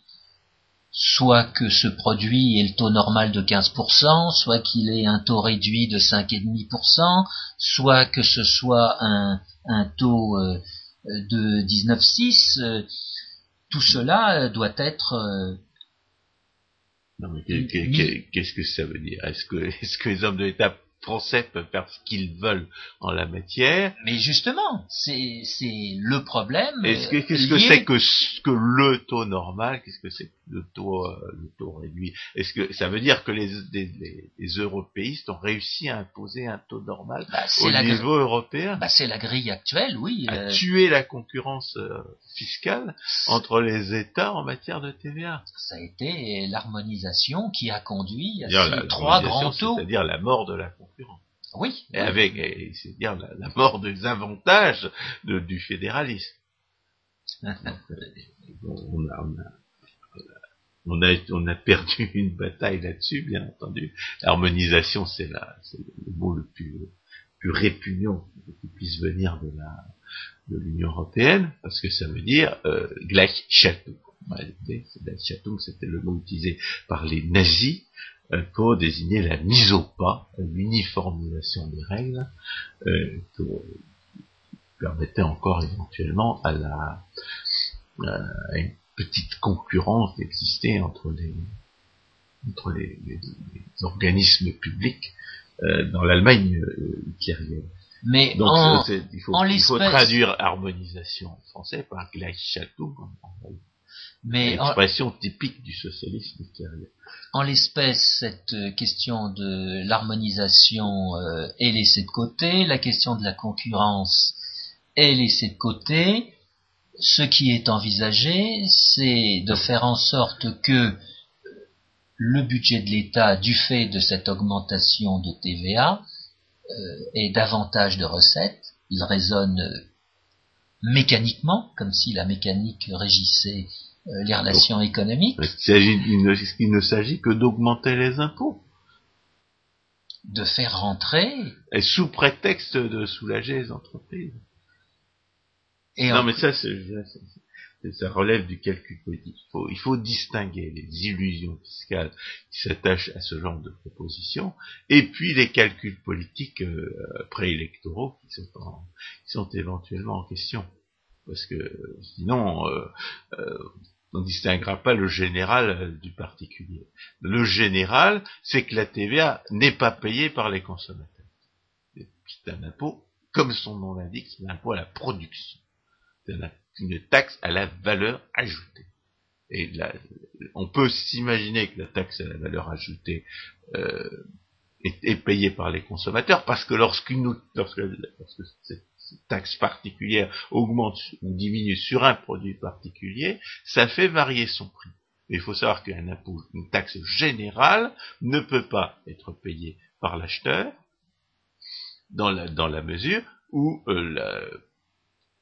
soit que ce produit ait le taux normal de 15%, soit qu'il ait un taux réduit de 5,5%, soit que ce soit un, un taux de 19,6% tout cela euh, doit être euh, non, mais qu'est-ce que ça veut dire? Est-ce que, est-ce que les hommes de l'État Français peuvent faire ce qu'ils veulent en la matière? Mais justement, c'est le problème. Qu'est-ce que c'est que, que le taux normal? Qu'est-ce que c'est? Le taux euh, le taux réduit Est-ce que ça veut dire que les, les, européistes ont réussi à imposer un taux normal bah, au niveau européen? Bah, C'est la grille actuelle, oui. À euh. tuer la concurrence euh, fiscale entre les États en matière de TVA. Ça a été l'harmonisation qui a conduit à ces trois grands taux. C'est-à-dire la mort de la concurrence. Oui. Et avec, c'est-à-dire la, mort des avantages du fédéralisme. on, a, on, a, on, a, perdu une bataille là-dessus, bien entendu. L'harmonisation, c'est le mot le plus, plus répugnant qui puisse venir de la de l'Union européenne, parce que ça veut dire euh, Gleichschaltung. c'était le mot utilisé par les nazis pour désigner la mise au pas, l'uniformisation des règles, euh, permettait encore éventuellement à la une petite concurrence d'exister entre les entre les, organismes publics euh, dans l'Allemagne euh, Mais Donc, en, il, faut, il, faut, traduire harmonisation en français par Gleichschaltung Mais en, Expression typique du socialisme ultérieur. en l'espèce, cette euh, question de l'harmonisation euh, est laissée de côté, la question de la concurrence est laissée de côté. Ce qui est envisagé, c'est de faire en sorte que le budget de l'État, du fait de cette augmentation de TVA, euh, ait davantage de recettes. Il résonne mécaniquement, comme si la mécanique régissait euh, les relations économiques, il ne s'agit que d'augmenter les impôts. de faire rentrer Et sous prétexte de soulager les entreprises. Et non, en- mais ça, ça relève du calcul politique. Il faut, il faut distinguer les illusions fiscales qui s'attachent à ce genre de propositions, et puis les calculs politiques euh, préélectoraux qui sont, en- qui sont éventuellement en question. Parce que sinon, euh, euh, on ne distinguera pas le général euh, du particulier. Le général, c'est que la TVA n'est pas payée par les consommateurs. C'est un impôt, comme son nom l'indique, c'est un impôt à la production. Une taxe à la valeur ajoutée. Et là, on peut s'imaginer que la taxe à la valeur ajoutée euh, est, payée par les consommateurs parce que lorsqu'une lorsque, lorsque cette, taxe particulière augmente ou diminue sur un produit particulier, ça fait varier son prix. Mais il faut savoir qu'un impôt, une taxe générale ne peut pas être payée par l'acheteur dans la, dans la mesure où euh, la,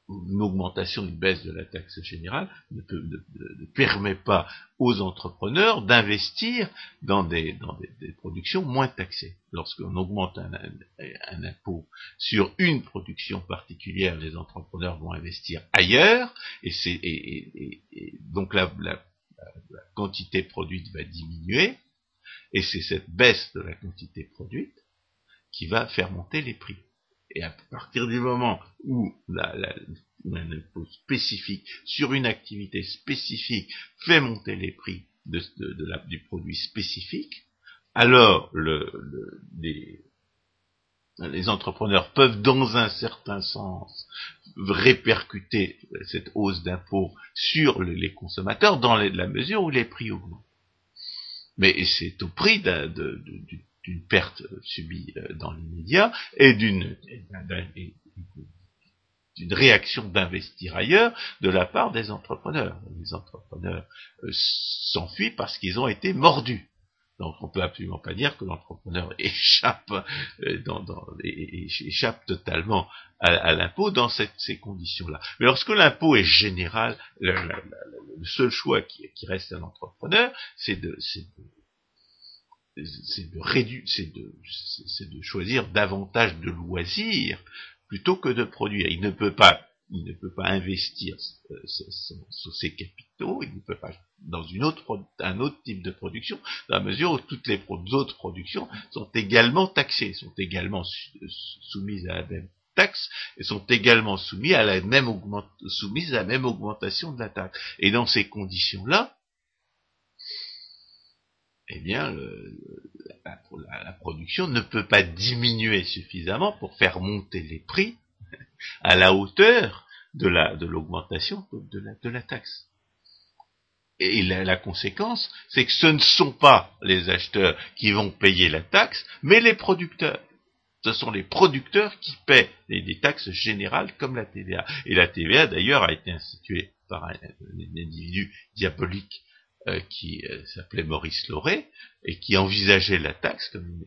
une augmentation, une baisse de la taxe générale ne, permet pas aux entrepreneurs d'investir dans, des, productions moins taxées. Lorsqu'on augmente un, impôt sur une production particulière, les entrepreneurs vont investir ailleurs, et, donc la quantité produite va diminuer, et c'est cette baisse de la quantité produite qui va faire monter les prix. Et à partir du moment où un impôt spécifique sur une activité spécifique fait monter les prix du produit spécifique, alors le, le- les, entrepreneurs peuvent, dans un certain sens, répercuter cette hausse d'impôt sur le- les consommateurs dans la mesure où les prix augmentent. Mais c'est au prix de- d'une perte subie euh, dans l'immédiat et d'une d'une réaction d'investir ailleurs de la part des entrepreneurs. Les entrepreneurs euh, s'enfuient parce qu'ils ont été mordus. Donc on peut absolument pas dire que l'entrepreneur échappe, euh, dans, dans- échappe totalement à, l'impôt dans ces conditions-là. Mais lorsque l'impôt est général, le, seul choix qui, reste à l'entrepreneur, c'est de, de c'est de réduire, c'est de, c'est- de choisir davantage de loisirs plutôt que de produire. Il ne peut pas, il ne peut pas investir euh, son- ses capitaux, il ne peut pas dans une autre, un autre type de production, dans la mesure où toutes les autres productions sont également taxées, sont également soumises à la même taxe et sont également soumises à la même soumises à la même augmentation de la taxe. Et dans ces conditions-là, eh bien, la, production ne peut pas diminuer suffisamment pour faire monter les prix à la hauteur de la de l'augmentation de la, taxe. Et la, conséquence, c'est que ce ne sont pas les acheteurs qui vont payer la taxe, mais les producteurs. Ce sont les producteurs qui paient les, des taxes générales comme la TVA. Et la TVA, d'ailleurs, a été instituée par un individu diabolique euh, qui euh, s'appelait Maurice Lauré et qui envisageait la taxe comme,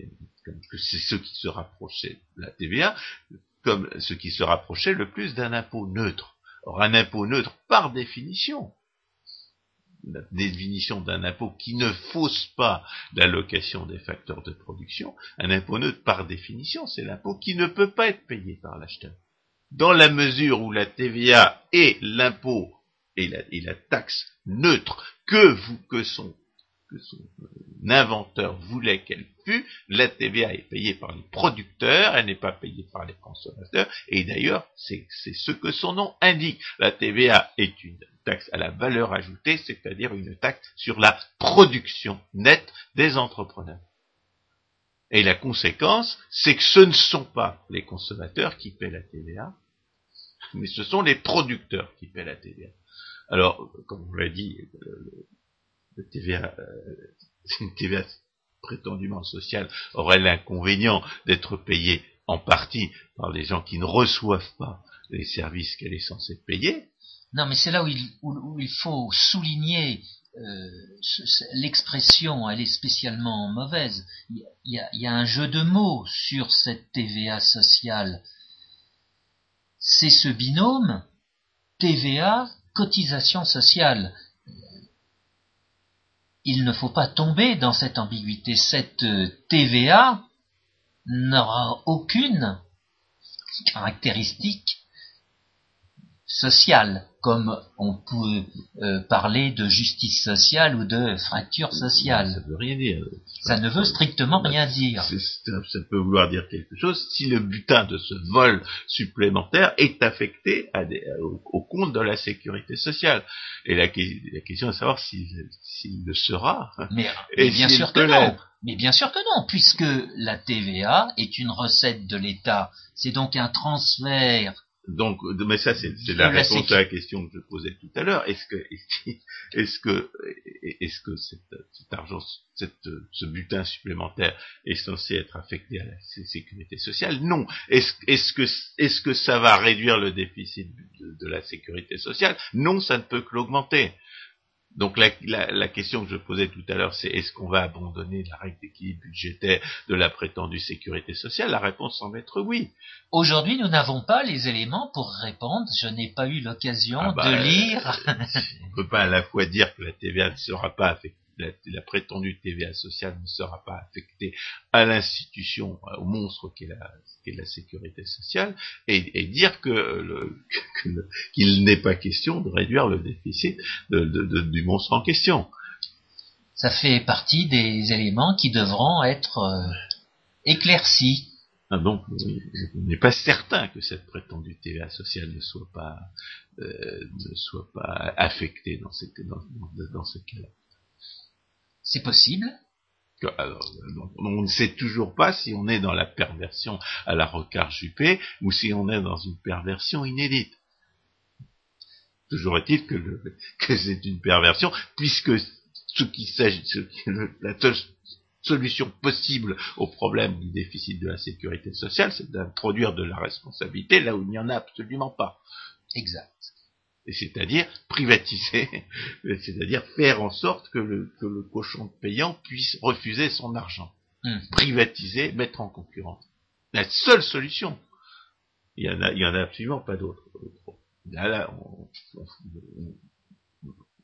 que c'est ceux qui se rapprochaient de la TVA comme ce qui se rapprochait le plus d'un impôt neutre. Or, un impôt neutre, par définition, la définition d'un impôt qui ne fausse pas l'allocation des facteurs de production, un impôt neutre, par définition, c'est l'impôt qui ne peut pas être payé par l'acheteur. Dans la mesure où la TVA est l'impôt et la taxe neutre que vous, que son, son euh, inventeur voulait qu'elle fût, la TVA est payée par les producteurs, elle n'est pas payée par les consommateurs, et d'ailleurs, c'est ce que son nom indique. La TVA est une taxe à la valeur ajoutée, c'est-à-dire une taxe sur la production nette des entrepreneurs. Et la conséquence, c'est que ce ne sont pas les consommateurs qui paient la TVA, mais ce sont les producteurs qui paient la TVA. Alors, comme on l'a dit, le, TVA, une TVA prétendument sociale aurait l'inconvénient d'être payée en partie par les gens qui ne reçoivent pas les services qu'elle est censée payer. Non, mais c'est là où il, faut souligner euh, l'expression, elle est spécialement mauvaise. Il y, a, il y, a, un jeu de mots sur cette TVA sociale. C'est ce binôme TVA cotisation sociale. Il ne faut pas tomber dans cette ambiguïté. Cette TVA n'aura aucune caractéristique sociale comme on peut euh, parler de justice sociale ou de fracture sociale. Ça veut rien dire. Ça ne veut strictement rien dire. Ça peut vouloir dire quelque chose si le butin de ce vol supplémentaire est affecté au, compte de la sécurité sociale. Et la, question est de savoir s'il le sera. Mais, bien sûr que non. Mais bien sûr que non, puisque la TVA est une recette de l'État. C'est donc un transfert donc, mais ça, c'est la réponse à la question que je posais tout à l'heure. Est-ce que, est-ce que, est-ce que cet, argent, cette, ce butin supplémentaire est censé être affecté à la sécurité sociale? Non. Est-ce, est-ce que, est-ce que ça va réduire le déficit de la sécurité sociale? Non, ça ne peut que l'augmenter. Donc la, question que je posais tout à l'heure, c'est est-ce qu'on va abandonner la règle d'équilibre budgétaire de la prétendue sécurité sociale? La réponse semble être oui. Aujourd'hui, nous n'avons pas les éléments pour répondre. Je n'ai pas eu l'occasion ah bah, de lire. on ne peut pas à la fois dire que la TVA ne sera pas affectée la, prétendue TVA sociale ne sera pas affectée à l'institution, au monstre qu'est la, la, sécurité sociale, et, dire que qu'il n'est pas question de réduire le déficit du monstre en question. Ça fait partie des éléments qui devront être euh, éclaircis. Ah donc, on n'est pas certain que cette prétendue TVA sociale ne soit pas, euh, ne soit pas affectée dans, cette, dans, dans ce cas-là. C'est possible. on ne sait toujours pas si on est dans la perversion à la Rocard Juppé ou si on est dans une perversion inédite. Toujours est-il que, que c'est une perversion, puisque ce qui s'agit, la seule solution possible au problème du déficit de la sécurité sociale, c'est d'introduire de la responsabilité là où il n'y en a absolument pas. Exact c'est-à-dire privatiser, c'est-à-dire faire en sorte que le, que le, cochon payant puisse refuser son argent. Hmm. Privatiser, mettre en concurrence. La seule solution. Il y en a, il y en a absolument pas d'autre. Là, là, on,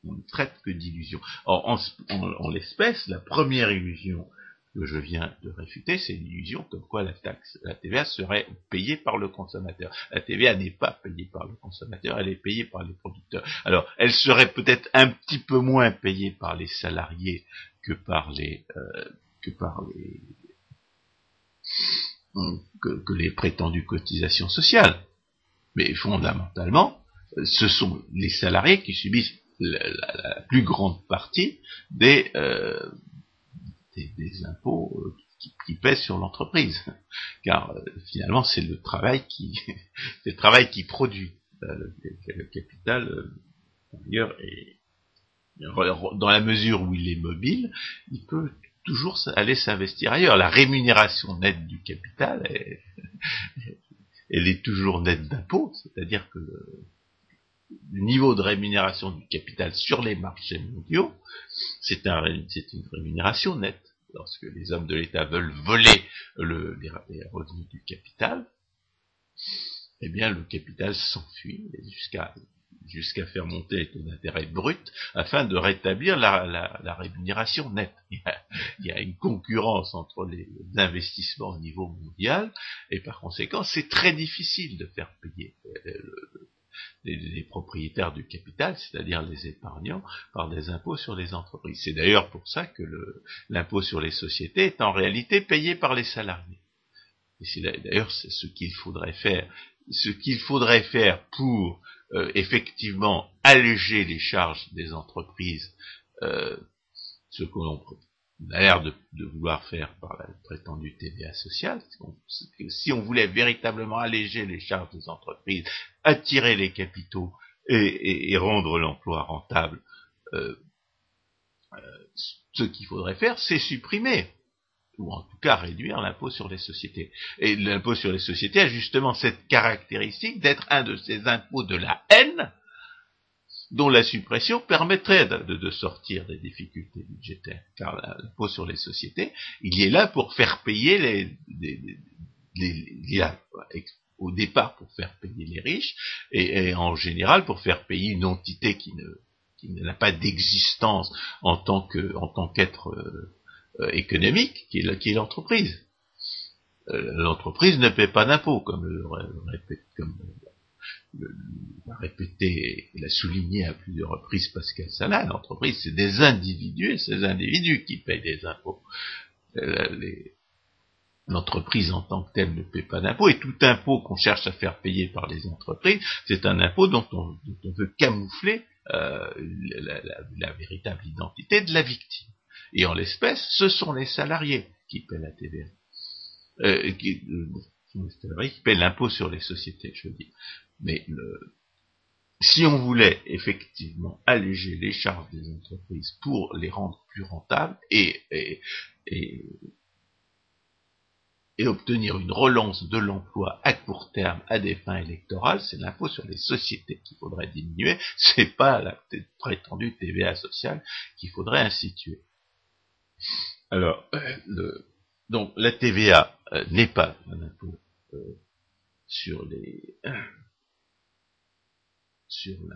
ne traite que d'illusions. Or, en, en l'espèce, la première illusion que je viens de réfuter, c'est l'illusion comme quoi la taxe, la TVA serait payée par le consommateur. La TVA n'est pas payée par le consommateur, elle est payée par les producteurs. Alors, elle serait peut-être un petit peu moins payée par les salariés que par les euh, que par les que, les prétendues cotisations sociales. Mais fondamentalement, ce sont les salariés qui subissent la, plus grande partie des, euh, des, impôts euh, qui, pèsent sur l'entreprise, car euh, finalement c'est le travail qui c'est le travail qui produit euh, le, capital d'ailleurs et dans la mesure où il est mobile, il peut toujours aller s'investir ailleurs. La rémunération nette du capital, elle est toujours nette d'impôts, c'est-à-dire que le, niveau de rémunération du capital sur les marchés mondiaux, c'est un, une rémunération nette. Lorsque les hommes de l'État veulent voler le, les, revenus du capital, eh bien le capital s'enfuit jusqu'à faire monter les taux d'intérêt bruts afin de rétablir la, la, rémunération nette. Il y, a, une concurrence entre les investissements au niveau mondial et par conséquent c'est très difficile de faire payer euh, les, propriétaires du capital, c'est-à-dire les épargnants, par des impôts sur les entreprises. C'est d'ailleurs pour ça que l'impôt sur les sociétés est en réalité payé par les salariés. Et c'est d'ailleurs ce qu'il faudrait faire. Ce qu'il faudrait faire pour euh, effectivement alléger les charges des entreprises, euh, ce que l'on a l'air de, vouloir faire par la prétendue TVA sociale, si on voulait véritablement alléger les charges des entreprises, attirer les capitaux et, rendre l'emploi rentable, euh, euh, ce qu'il faudrait faire, c'est supprimer, ou en tout cas réduire l'impôt sur les sociétés. Et l'impôt sur les sociétés a justement cette caractéristique d'être un de ces impôts de la haine, dont la suppression permettrait de, sortir des difficultés budgétaires. Car l'impôt sur les sociétés, il est là pour faire payer les, les, au départ pour faire payer les riches, et, en général pour faire payer une entité qui ne qui n'a pas d'existence en tant que en tant qu'être euh, euh, économique, qui est l'entreprise. Euh, l'entreprise ne paie pas d'impôts, comme le, répète, comme l'a répété et l'a souligné à plusieurs reprises Pascal Salah, l'entreprise, c'est des individus, et ces individus qui payent des impôts. L'entreprise en tant que telle ne paie pas d'impôts, et tout impôt qu'on cherche à faire payer par les entreprises, c'est un impôt dont on, veut camoufler euh, la, véritable identité de la victime. Et en l'espèce, ce sont les salariés qui paient la TVA. Euh, qui, euh, qui paient l'impôt sur les sociétés, je veux dire. Mais si on voulait effectivement alléger les charges des entreprises pour les rendre plus rentables et, et, et, obtenir une relance de l'emploi à court terme à des fins électorales, c'est l'impôt sur les sociétés qu'il faudrait diminuer, c'est pas la prétendue TVA sociale qu'il faudrait instituer. Alors, le, donc la TVA euh, n'est pas un impôt euh, sur les sur la,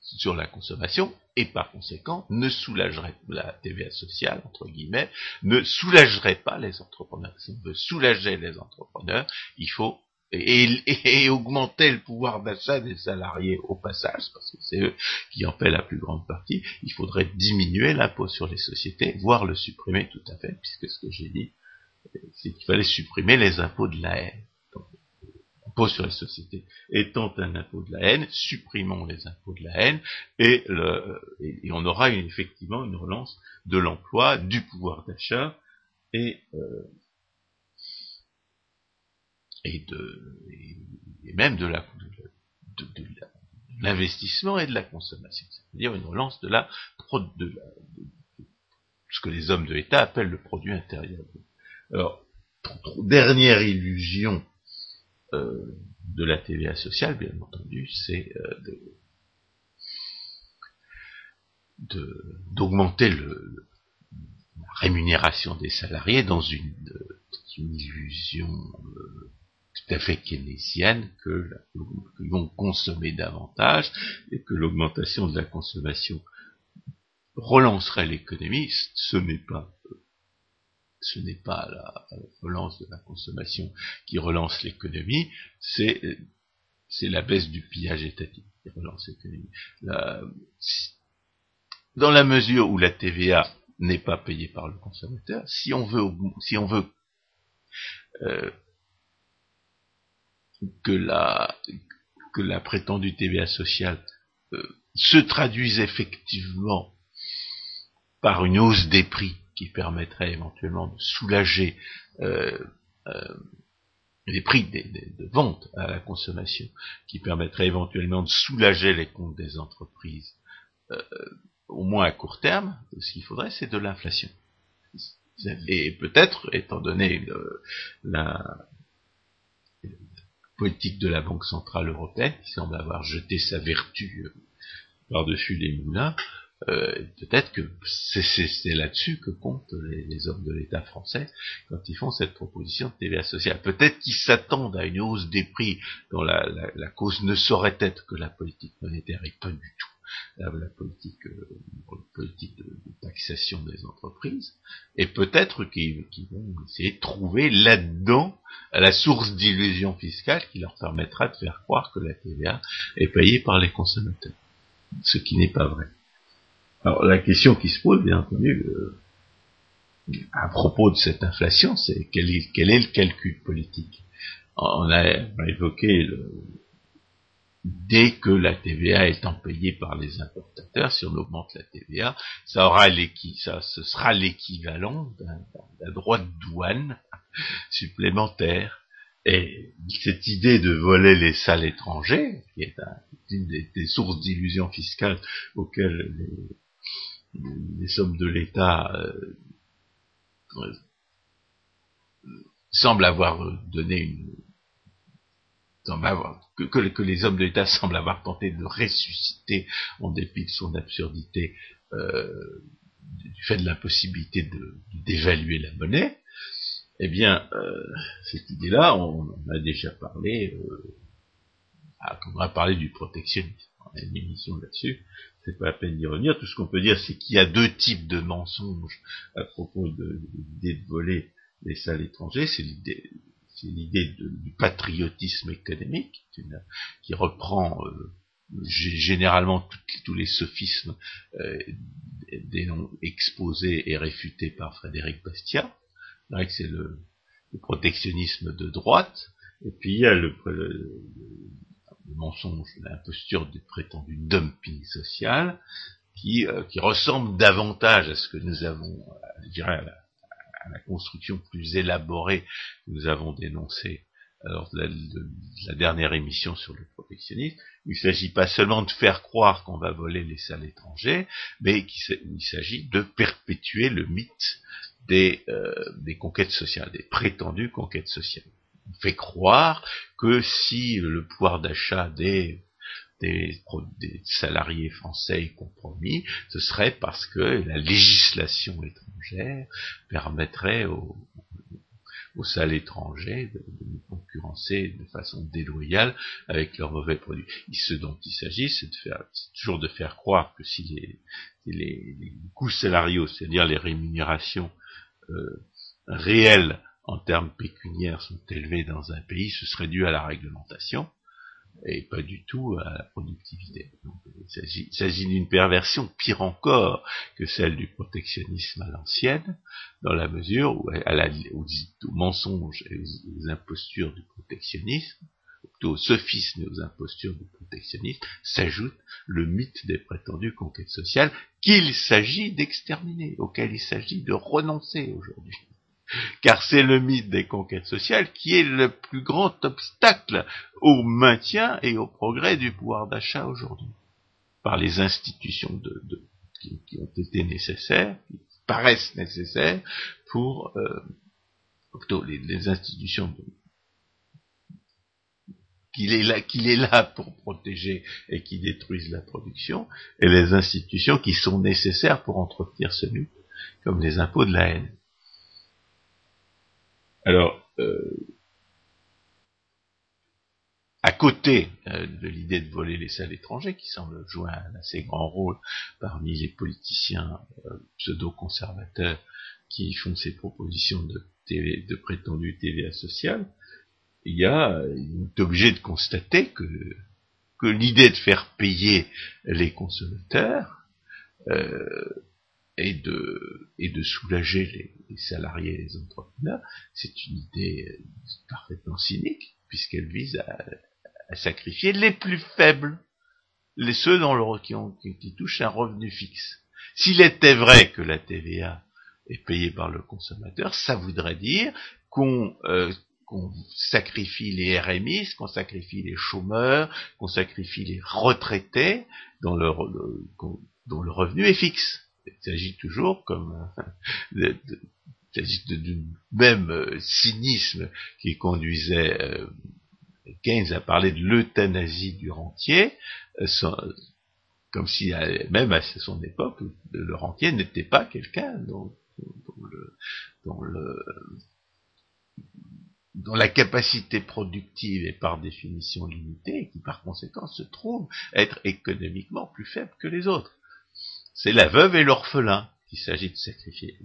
sur la consommation et par conséquent ne soulagerait la TVA sociale, entre guillemets, ne soulagerait pas les entrepreneurs. Si on veut soulager les entrepreneurs, il faut et, augmenter le pouvoir d'achat des salariés au passage, parce que c'est eux qui en paient la plus grande partie, il faudrait diminuer l'impôt sur les sociétés, voire le supprimer tout à fait, puisque ce que j'ai dit, c'est qu'il fallait supprimer les impôts de la haine impôt sur les sociétés étant un impôt de la haine, supprimons les impôts de la haine et, on aura effectivement une relance de l'emploi, du pouvoir d'achat et, euh, et, de, et, même de la de, l'investissement et de la consommation, c'est-à-dire une relance de la, de, ce que les hommes de l'État appellent le produit intérieur. Alors, dernière illusion euh, de la TVA sociale, bien entendu, c'est euh, d'augmenter la rémunération des salariés dans une, illusion euh, tout à fait keynésienne que, que vont davantage et que l'augmentation de la consommation relancerait l'économie, ce n'est pas ce n'est pas la, relance de la consommation qui relance l'économie, c'est c'est la baisse du pillage étatique qui relance l'économie. dans la mesure où la TVA n'est pas payée par le consommateur, si on veut, si on veut euh, que la que la prétendue TVA sociale euh, se traduise effectivement par une hausse des prix qui permettrait éventuellement de soulager euh, euh, les prix de vente à la consommation, qui permettrait éventuellement de soulager les comptes des entreprises, euh, au moins à court terme, ce qu'il faudrait, c'est de l'inflation. Et peut-être, étant donné la politique de la Banque Centrale Européenne, qui semble avoir jeté sa vertu par-dessus les moulins, euh, peut-être que c'est là-dessus que comptent les, hommes de l'État français quand ils font cette proposition de TVA sociale. Peut-être qu'ils s'attendent à une hausse des prix dont la, cause ne saurait être que la politique monétaire et pas du tout la, politique, euh, politique de, taxation des entreprises, et peut-être qu'ils vont essayer de trouver là-dedans la source d'illusion fiscale qui leur permettra de faire croire que la TVA est payée par les consommateurs, ce qui n'est pas vrai. Alors la question qui se pose, bien entendu, euh, à propos de cette inflation, c'est quel est, quel est le calcul politique? On a, évoqué le, dès que la TVA étant payée par les importateurs, si on augmente la TVA, ça aura ça, ce sera l'équivalent d'un droit de douane supplémentaire. Et cette idée de voler les salles étrangers, qui est une des, sources d'illusions fiscales auxquelles les, sommes de l'État euh, semblent avoir donné une que, que, les hommes de l'État semblent avoir tenté de ressusciter en dépit de son absurdité euh, du fait de l'impossibilité d'évaluer la monnaie, eh bien, euh, cette idée-là, on, en a déjà parlé, euh, on a parlé du protectionnisme. Une émission là-dessus, c'est pas la peine d'y revenir. Tout ce qu'on peut dire, c'est qu'il y a deux types de mensonges à propos de l'idée de voler les salles étrangères. C'est l'idée, c'est du patriotisme économique qui reprend euh, généralement tous les sophismes euh, exposés et réfutés par Frédéric Bastiat. C'est le, protectionnisme de droite. Et puis il y a le, mensonge, l'imposture du prétendu dumping social qui, euh, ressemble davantage à ce que nous avons, je dirais, à la, construction plus élaborée que nous avons dénoncée alors la, la, dernière émission sur le protectionnisme, il ne s'agit pas seulement de faire croire qu'on va voler les salles étrangères, mais il s'agit de perpétuer le mythe euh, des conquêtes sociales, des prétendues conquêtes sociales. Fait croire que si le pouvoir d'achat des des, salariés français est compromis, ce serait parce que la législation étrangère permettrait aux, salles étrangères de, concurrencer de façon déloyale avec leurs mauvais produits. ce dont il s'agit, c'est toujours de faire croire que si les, les, coûts salariaux, c'est-à-dire les rémunérations euh, réelles en termes pécuniaires sont élevés dans un pays, ce serait dû à la réglementation et pas du tout à la productivité. il s'agit d'une perversion pire encore que celle du protectionnisme à l'ancienne, dans la mesure où, à la, aux, mensonges et aux, impostures du protectionnisme, plutôt aux sophismes et aux impostures du protectionnisme, s'ajoute le mythe des prétendues conquêtes sociales qu'il s'agit d'exterminer, auquel il s'agit de renoncer aujourd'hui car c'est le mythe des conquêtes sociales qui est le plus grand obstacle au maintien et au progrès du pouvoir d'achat aujourd'hui, par les institutions de, qui, ont été nécessaires, qui paraissent nécessaires pour euh, plutôt les, institutions qu'il est là, qu'il est là pour protéger et qui détruisent la production, et les institutions qui sont nécessaires pour entretenir ce mythe, comme les impôts de la haine. Alors, euh, à côté euh, de l'idée de voler les salles étrangères, qui semble jouer un assez grand rôle parmi les politiciens euh, pseudo-conservateurs qui font ces propositions de, TV, de prétendue TVA sociale, il y a, il est obligé de constater que, que l'idée de faire payer les consommateurs et de, et de soulager les, salariés et les entrepreneurs, c'est une idée euh, parfaitement cynique, puisqu'elle vise à, sacrifier les plus faibles, les ceux dans le, qui, ont, qui, touchent un revenu fixe. S'il était vrai que la TVA est payée par le consommateur, ça voudrait dire qu'on euh, qu'on sacrifie les RMI, qu'on sacrifie les chômeurs, qu'on sacrifie les retraités dont le, dont le revenu est fixe il s'agit toujours comme il s'agit du même euh, cynisme qui conduisait euh, Keynes à parler de l'euthanasie du rentier, euh, comme si même à son époque le rentier n'était pas quelqu'un dont, dont la capacité productive est par définition limitée et qui par conséquent se trouve être économiquement plus faible que les autres c'est la veuve et l'orphelin qu'il s'agit de sacrifier.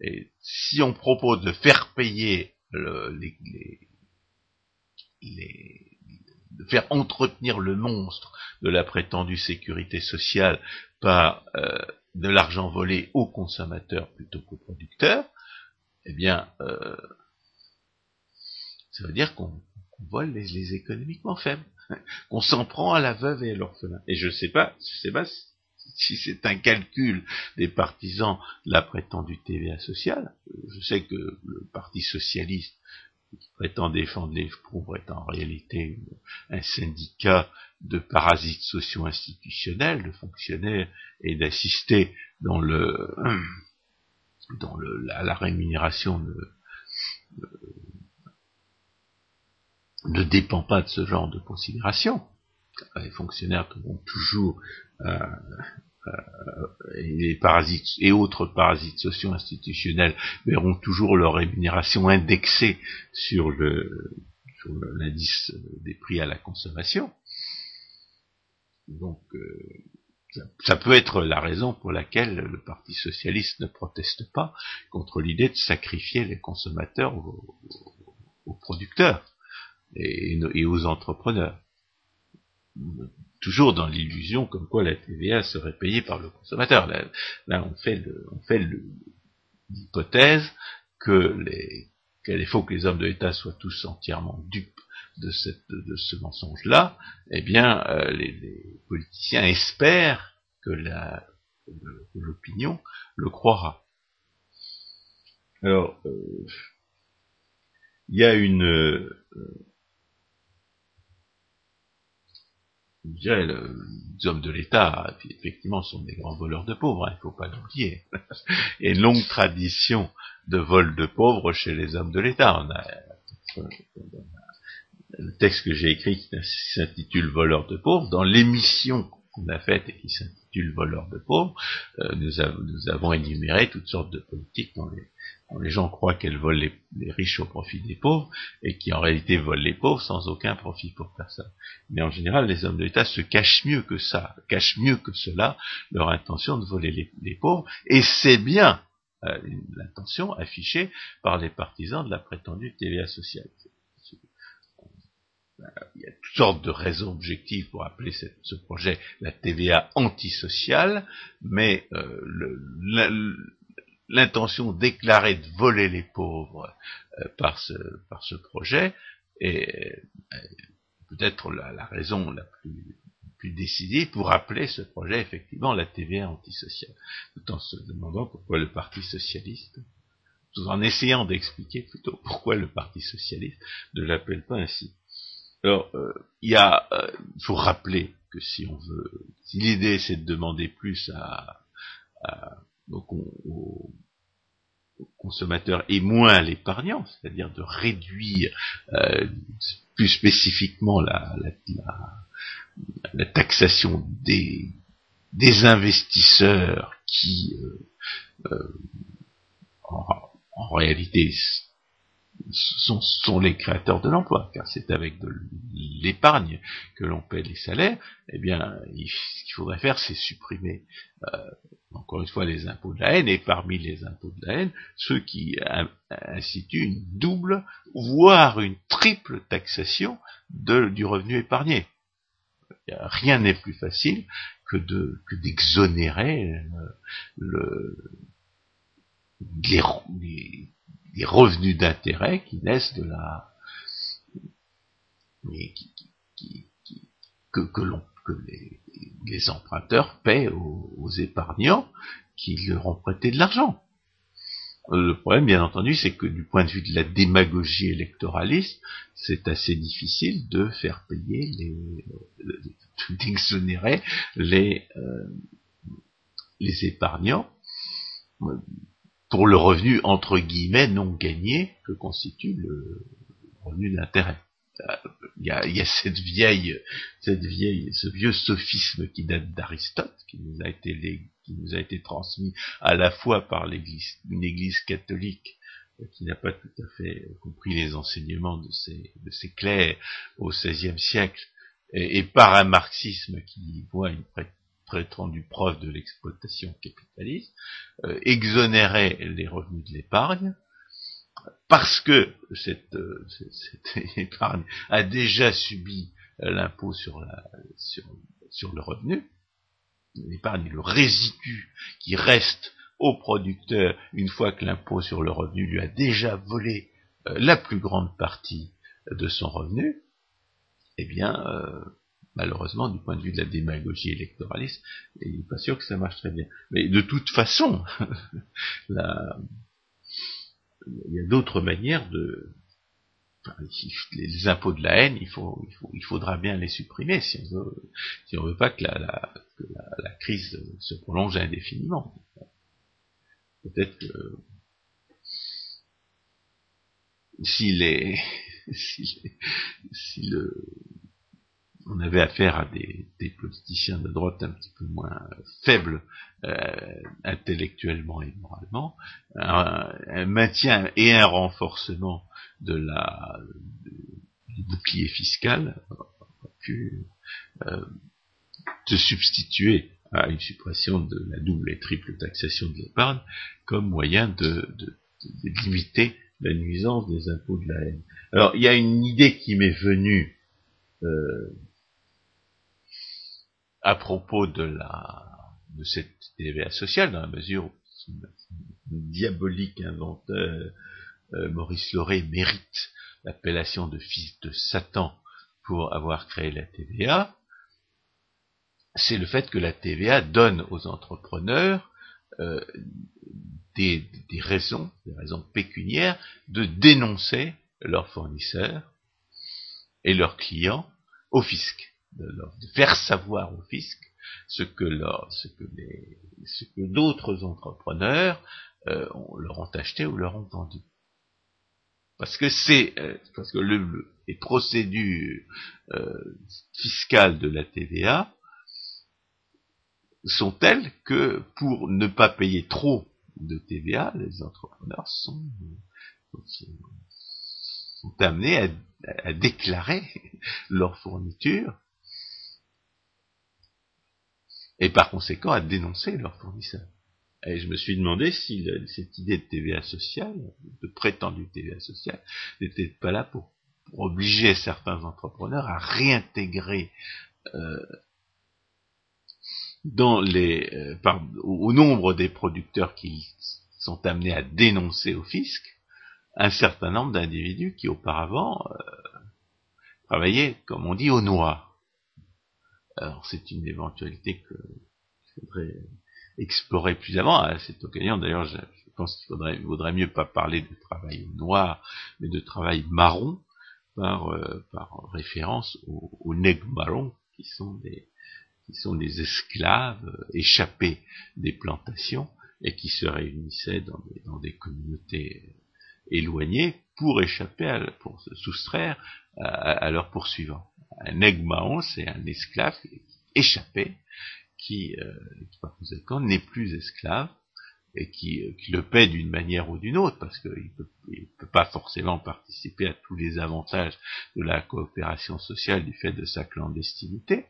Et, si on propose de faire payer le, les, de faire entretenir le monstre de la prétendue sécurité sociale par euh, de l'argent volé aux consommateurs plutôt qu'aux producteurs, eh bien, euh, ça veut dire qu'on vole les, les, économiquement faibles, qu'on s'en prend à la veuve et à l'orphelin. Et je sais pas, je sais pas c'est un calcul des partisans de la prétendue TVA sociale, je sais que le Parti socialiste qui prétend défendre les pauvres est en réalité un syndicat de parasites socio-institutionnels, de fonctionnaires et d'assister dans le le, la, rémunération ne, dépend pas de ce genre de considération. Les fonctionnaires vont toujours les parasites et autres parasites socio-institutionnels verront toujours leur rémunération indexée sur l'indice des prix à la consommation. Donc euh, ça, peut être la raison pour laquelle le Parti socialiste ne proteste pas contre l'idée de sacrifier les consommateurs aux, producteurs et aux entrepreneurs toujours dans l'illusion comme quoi la TVA serait payée par le consommateur. Là, on fait l'hypothèse que les qu'il faut que les hommes de l'État soient tous entièrement dupes de, cette, de ce mensonge-là, eh bien, euh, les, politiciens espèrent que l'opinion le croira. Alors, euh, il y a une, euh, je dirais, les hommes de l'État, effectivement, sont des grands voleurs de pauvres, hein, il ne faut pas l'oublier. Une longue tradition de vol de pauvres chez les hommes de l'État. On a, le texte que j'ai écrit qui s'intitule Voleurs de pauvres, dans l'émission qu'on a faite et qui s'intitule Voleurs de pauvres, euh, nous, nous, avons énuméré toutes sortes de politiques dans les, les gens croient qu'elles volent les, riches au profit des pauvres, et qui en réalité volent les pauvres sans aucun profit pour personne. Mais en général, les hommes de l'État se cachent mieux que ça, cachent mieux que cela leur intention de voler les, pauvres, et c'est bien euh, l'intention affichée par les partisans de la prétendue TVA sociale. Il y a toutes sortes de raisons objectives pour appeler ce projet la TVA antisociale, mais euh, le, l'intention déclarée de voler les pauvres euh, par, ce, par ce projet est euh, peut-être la, raison la plus, plus décidée pour appeler ce projet effectivement la TVA antisociale, tout en se demandant pourquoi le Parti socialiste, tout en essayant d'expliquer plutôt pourquoi le Parti socialiste ne l'appelle pas ainsi. Alors, euh, il y a, il faut rappeler que si on veut, si l'idée c'est de demander plus à, à donc aux, consommateurs et moins l'épargnant, c'est-à-dire de réduire euh, plus spécifiquement la, la, taxation des, des investisseurs qui euh, euh, en, réalité sont, sont, les créateurs de l'emploi, car c'est avec de l'épargne que l'on paie les salaires, eh bien, ce qu'il faudrait faire, c'est supprimer, euh, encore une fois, les impôts de la haine, et parmi les impôts de la haine, ceux qui instituent une double, voire une triple taxation de, du revenu épargné. Rien n'est plus facile que de que d'exonérer euh, le, les, les des revenus d'intérêt qui naissent de la que, que, l'on, que les, emprunteurs paient aux, épargnants qui leur ont prêté de l'argent. Le problème, bien entendu, c'est que du point de vue de la démagogie électoraliste, c'est assez difficile de faire payer les, d'exonérer les, euh, les épargnants pour le revenu entre guillemets non gagné que constitue le revenu d'intérêt. Il y, a, cette vieille, cette vieille, ce vieux sophisme qui date d'Aristote, qui nous a été qui nous a été transmis à la fois par l'église, une église catholique euh, qui n'a pas tout à fait compris les enseignements de ses, de ses clercs au XVIe siècle, et, par un marxisme qui voit une prétendu preuve de l'exploitation capitaliste, euh, exonérait les revenus de l'épargne, parce que cette, euh, épargne a déjà subi euh, l'impôt sur, le revenu, l'épargne le résidu qui reste au producteur une fois que l'impôt sur le revenu lui a déjà volé la plus grande partie de son revenu, eh bien, malheureusement, du point de vue de la démagogie électoraliste, il n'est pas sûr que ça marche très bien. Mais de toute façon, il y a d'autres manières de, les impôts de la haine, il, faudra bien les supprimer si on veut, si veut pas que la, crise se prolonge indéfiniment. Peut-être que si les, si, le, on avait affaire à des, politiciens de droite un petit peu moins faibles euh, intellectuellement et moralement, un, maintien et un renforcement de la du bouclier fiscal pu euh, substituer à une suppression de la double et triple taxation de l'épargne comme moyen de, de, limiter la nuisance des impôts de la haine. Alors il y a une idée qui m'est venue euh, à propos de la de cette TVA sociale, dans la mesure où son diabolique inventeur euh, Maurice Lauré mérite l'appellation de fils de Satan pour avoir créé la TVA, c'est le fait que la TVA donne aux entrepreneurs euh, des, raisons, des raisons pécuniaires, de dénoncer leurs fournisseurs et leurs clients au fisc, de, faire savoir au fisc ce que, ce que, ce que d'autres entrepreneurs euh, leur ont acheté ou leur ont vendu. Parce que c'est euh, parce que le, les procédures euh, fiscales de la TVA sont telles que pour ne pas payer trop de TVA, les entrepreneurs sont, sont amenés à, à déclarer leur fourniture et par conséquent à dénoncer leurs fournisseurs. Et je me suis demandé si cette idée de TVA sociale, de prétendue TVA sociale, n'était pas là pour, obliger certains entrepreneurs à réintégrer euh, dans les, euh, au, nombre des producteurs qui sont amenés à dénoncer au fisc, un certain nombre d'individus qui auparavant euh, travaillaient, comme on dit, au noir. Alors c'est une éventualité que je voudrais explorer plus avant. À cette occasion, d'ailleurs, je, pense qu'il faudrait, vaudrait mieux pas parler de travail noir, mais de travail marron, par, euh, référence aux, nègres marrons, qui sont des, esclaves échappés des plantations et qui se réunissaient dans des, communautés éloignées pour échapper, à, pour se soustraire à leurs poursuivants. Un marron, c'est un esclave échappé qui, euh, qui par conséquent, n'est plus esclave et qui, euh, qui le paie d'une manière ou d'une autre, parce qu'il ne peut, peut, pas forcément participer à tous les avantages de la coopération sociale du fait de sa clandestinité,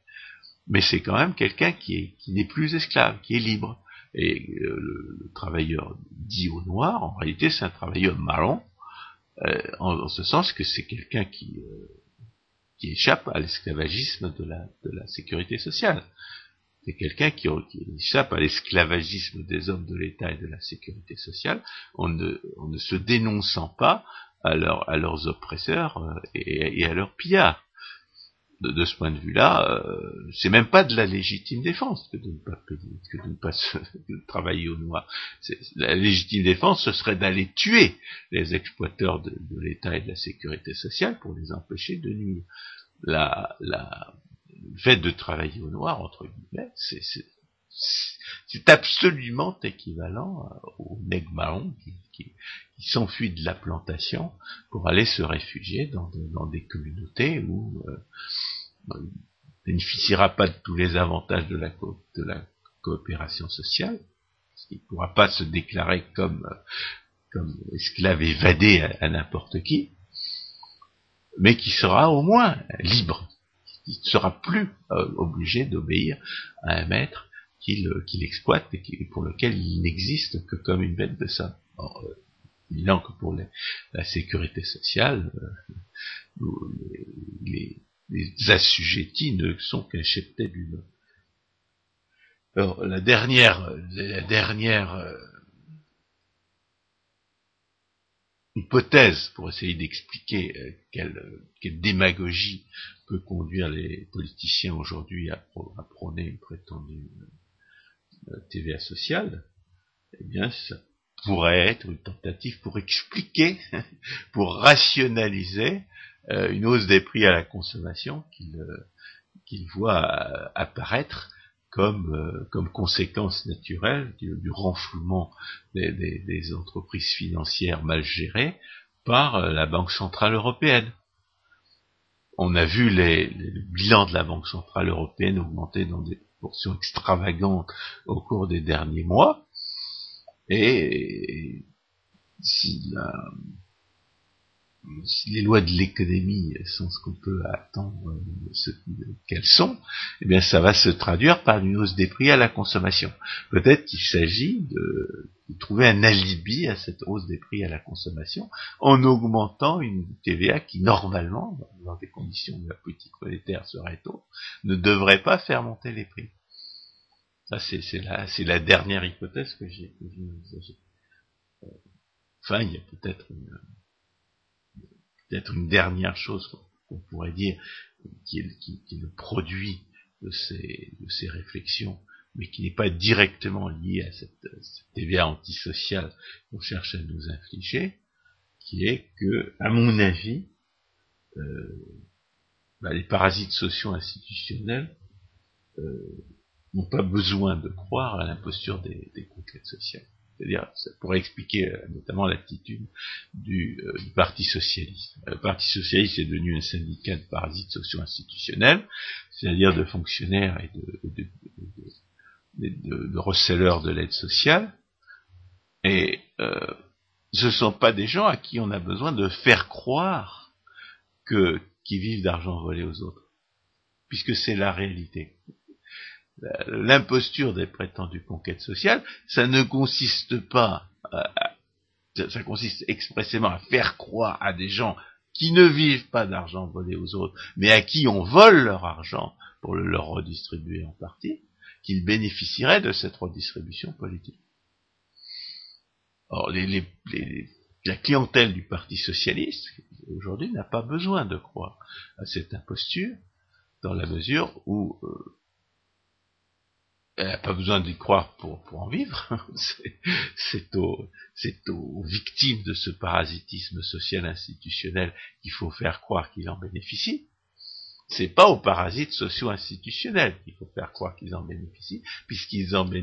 mais c'est quand même quelqu'un qui qui n'est plus esclave, qui est libre. Et euh, le, travailleur dit au noir, en réalité, c'est un travailleur marron, euh, en, ce sens que c'est quelqu'un qui qui échappe à l'esclavagisme de la, sécurité sociale c'est quelqu'un qui, échappe à l'esclavagisme des hommes de l'État et de la sécurité sociale en ne, se dénonçant pas à, leurs oppresseurs euh, et, à leurs pillards. De, ce point de vue-là, euh, c'est même pas de la légitime défense que de ne pas que de ne pas travailler au noir. La légitime défense, ce serait d'aller tuer les exploiteurs de, de l'État et de la sécurité sociale pour les empêcher de nuire. La, la, le fait de travailler au noir, entre guillemets, c'est absolument équivalent au nègre marron qui, qui, s'enfuit de la plantation pour aller se réfugier dans, des communautés où euh, bénéficiera pas de tous les avantages de la, coopération sociale, il ne pourra pas se déclarer comme, esclave évadé à n'importe qui, mais qui sera au moins libre il ne sera plus euh, obligé d'obéir à un maître qu'il exploite et pour lequel il n'existe que comme une bête de ça. Or, euh, que pour la sécurité sociale, euh, les, assujettis ne sont qu'un cheptel d'humains. Alors, la dernière, la dernière hypothèse pour essayer d'expliquer euh, quelle, démagogie peut conduire les politiciens aujourd'hui à, prôner une prétendue euh, TVA sociale, eh bien, ça pourrait être une tentative pour expliquer, pour rationaliser euh, une hausse des prix à la consommation qu'il qu'il voit apparaître comme, comme conséquence naturelle du, renflouement des, des, des, entreprises financières mal gérées par la Banque Centrale Européenne on a vu les, les, le bilan de la Banque Centrale Européenne augmenter dans des portions extravagantes au cours des derniers mois. Et si les lois de l'économie sont ce qu'on peut attendre, qu'elles sont, eh bien ça va se traduire par une hausse des prix à la consommation. Peut-être qu'il s'agit de, trouver un alibi à cette hausse des prix à la consommation en augmentant une TVA qui normalement, dans des conditions où la politique monétaire serait tôt, ne devrait pas faire monter les prix. Ça c'est la, la dernière hypothèse que j'ai envisagée. Euh, enfin, il y a peut-être une peut-être une dernière chose qu'on pourrait dire, qui est, le produit de ces, réflexions, mais qui n'est pas directement lié à cette, cette antisociale qu'on cherche à nous infliger, qui est que, à mon avis, euh, bah, les parasites sociaux institutionnels euh, n'ont pas besoin de croire à l'imposture des conquêtes sociales. C'est-à-dire, ça pourrait expliquer euh, notamment l'attitude du, euh, du, Parti Socialiste. Le Parti Socialiste est devenu un syndicat de parasites socio-institutionnels, c'est-à-dire de fonctionnaires et de, de, de, de recelleurs de l'aide sociale. Et euh, ce ne sont pas des gens à qui on a besoin de faire croire que qu'ils vivent d'argent volé aux autres, puisque c'est la réalité l'imposture des prétendues conquêtes sociales, ça ne consiste pas, ça consiste expressément à faire croire à des gens qui ne vivent pas d'argent volé aux autres, mais à qui on vole leur argent pour le leur redistribuer en partie, qu'ils bénéficieraient de cette redistribution politique. Or, les, les, les, la clientèle du Parti socialiste, aujourd'hui, n'a pas besoin de croire à cette imposture, dans la mesure où euh, elle pas besoin d'y croire pour, en vivre. c'est aux, aux, victimes de ce parasitisme social institutionnel qu'il faut faire croire qu'ils en bénéficient. C'est pas aux parasites socio-institutionnels qu'il faut faire croire qu'ils en bénéficient, puisqu'ils en bénéficient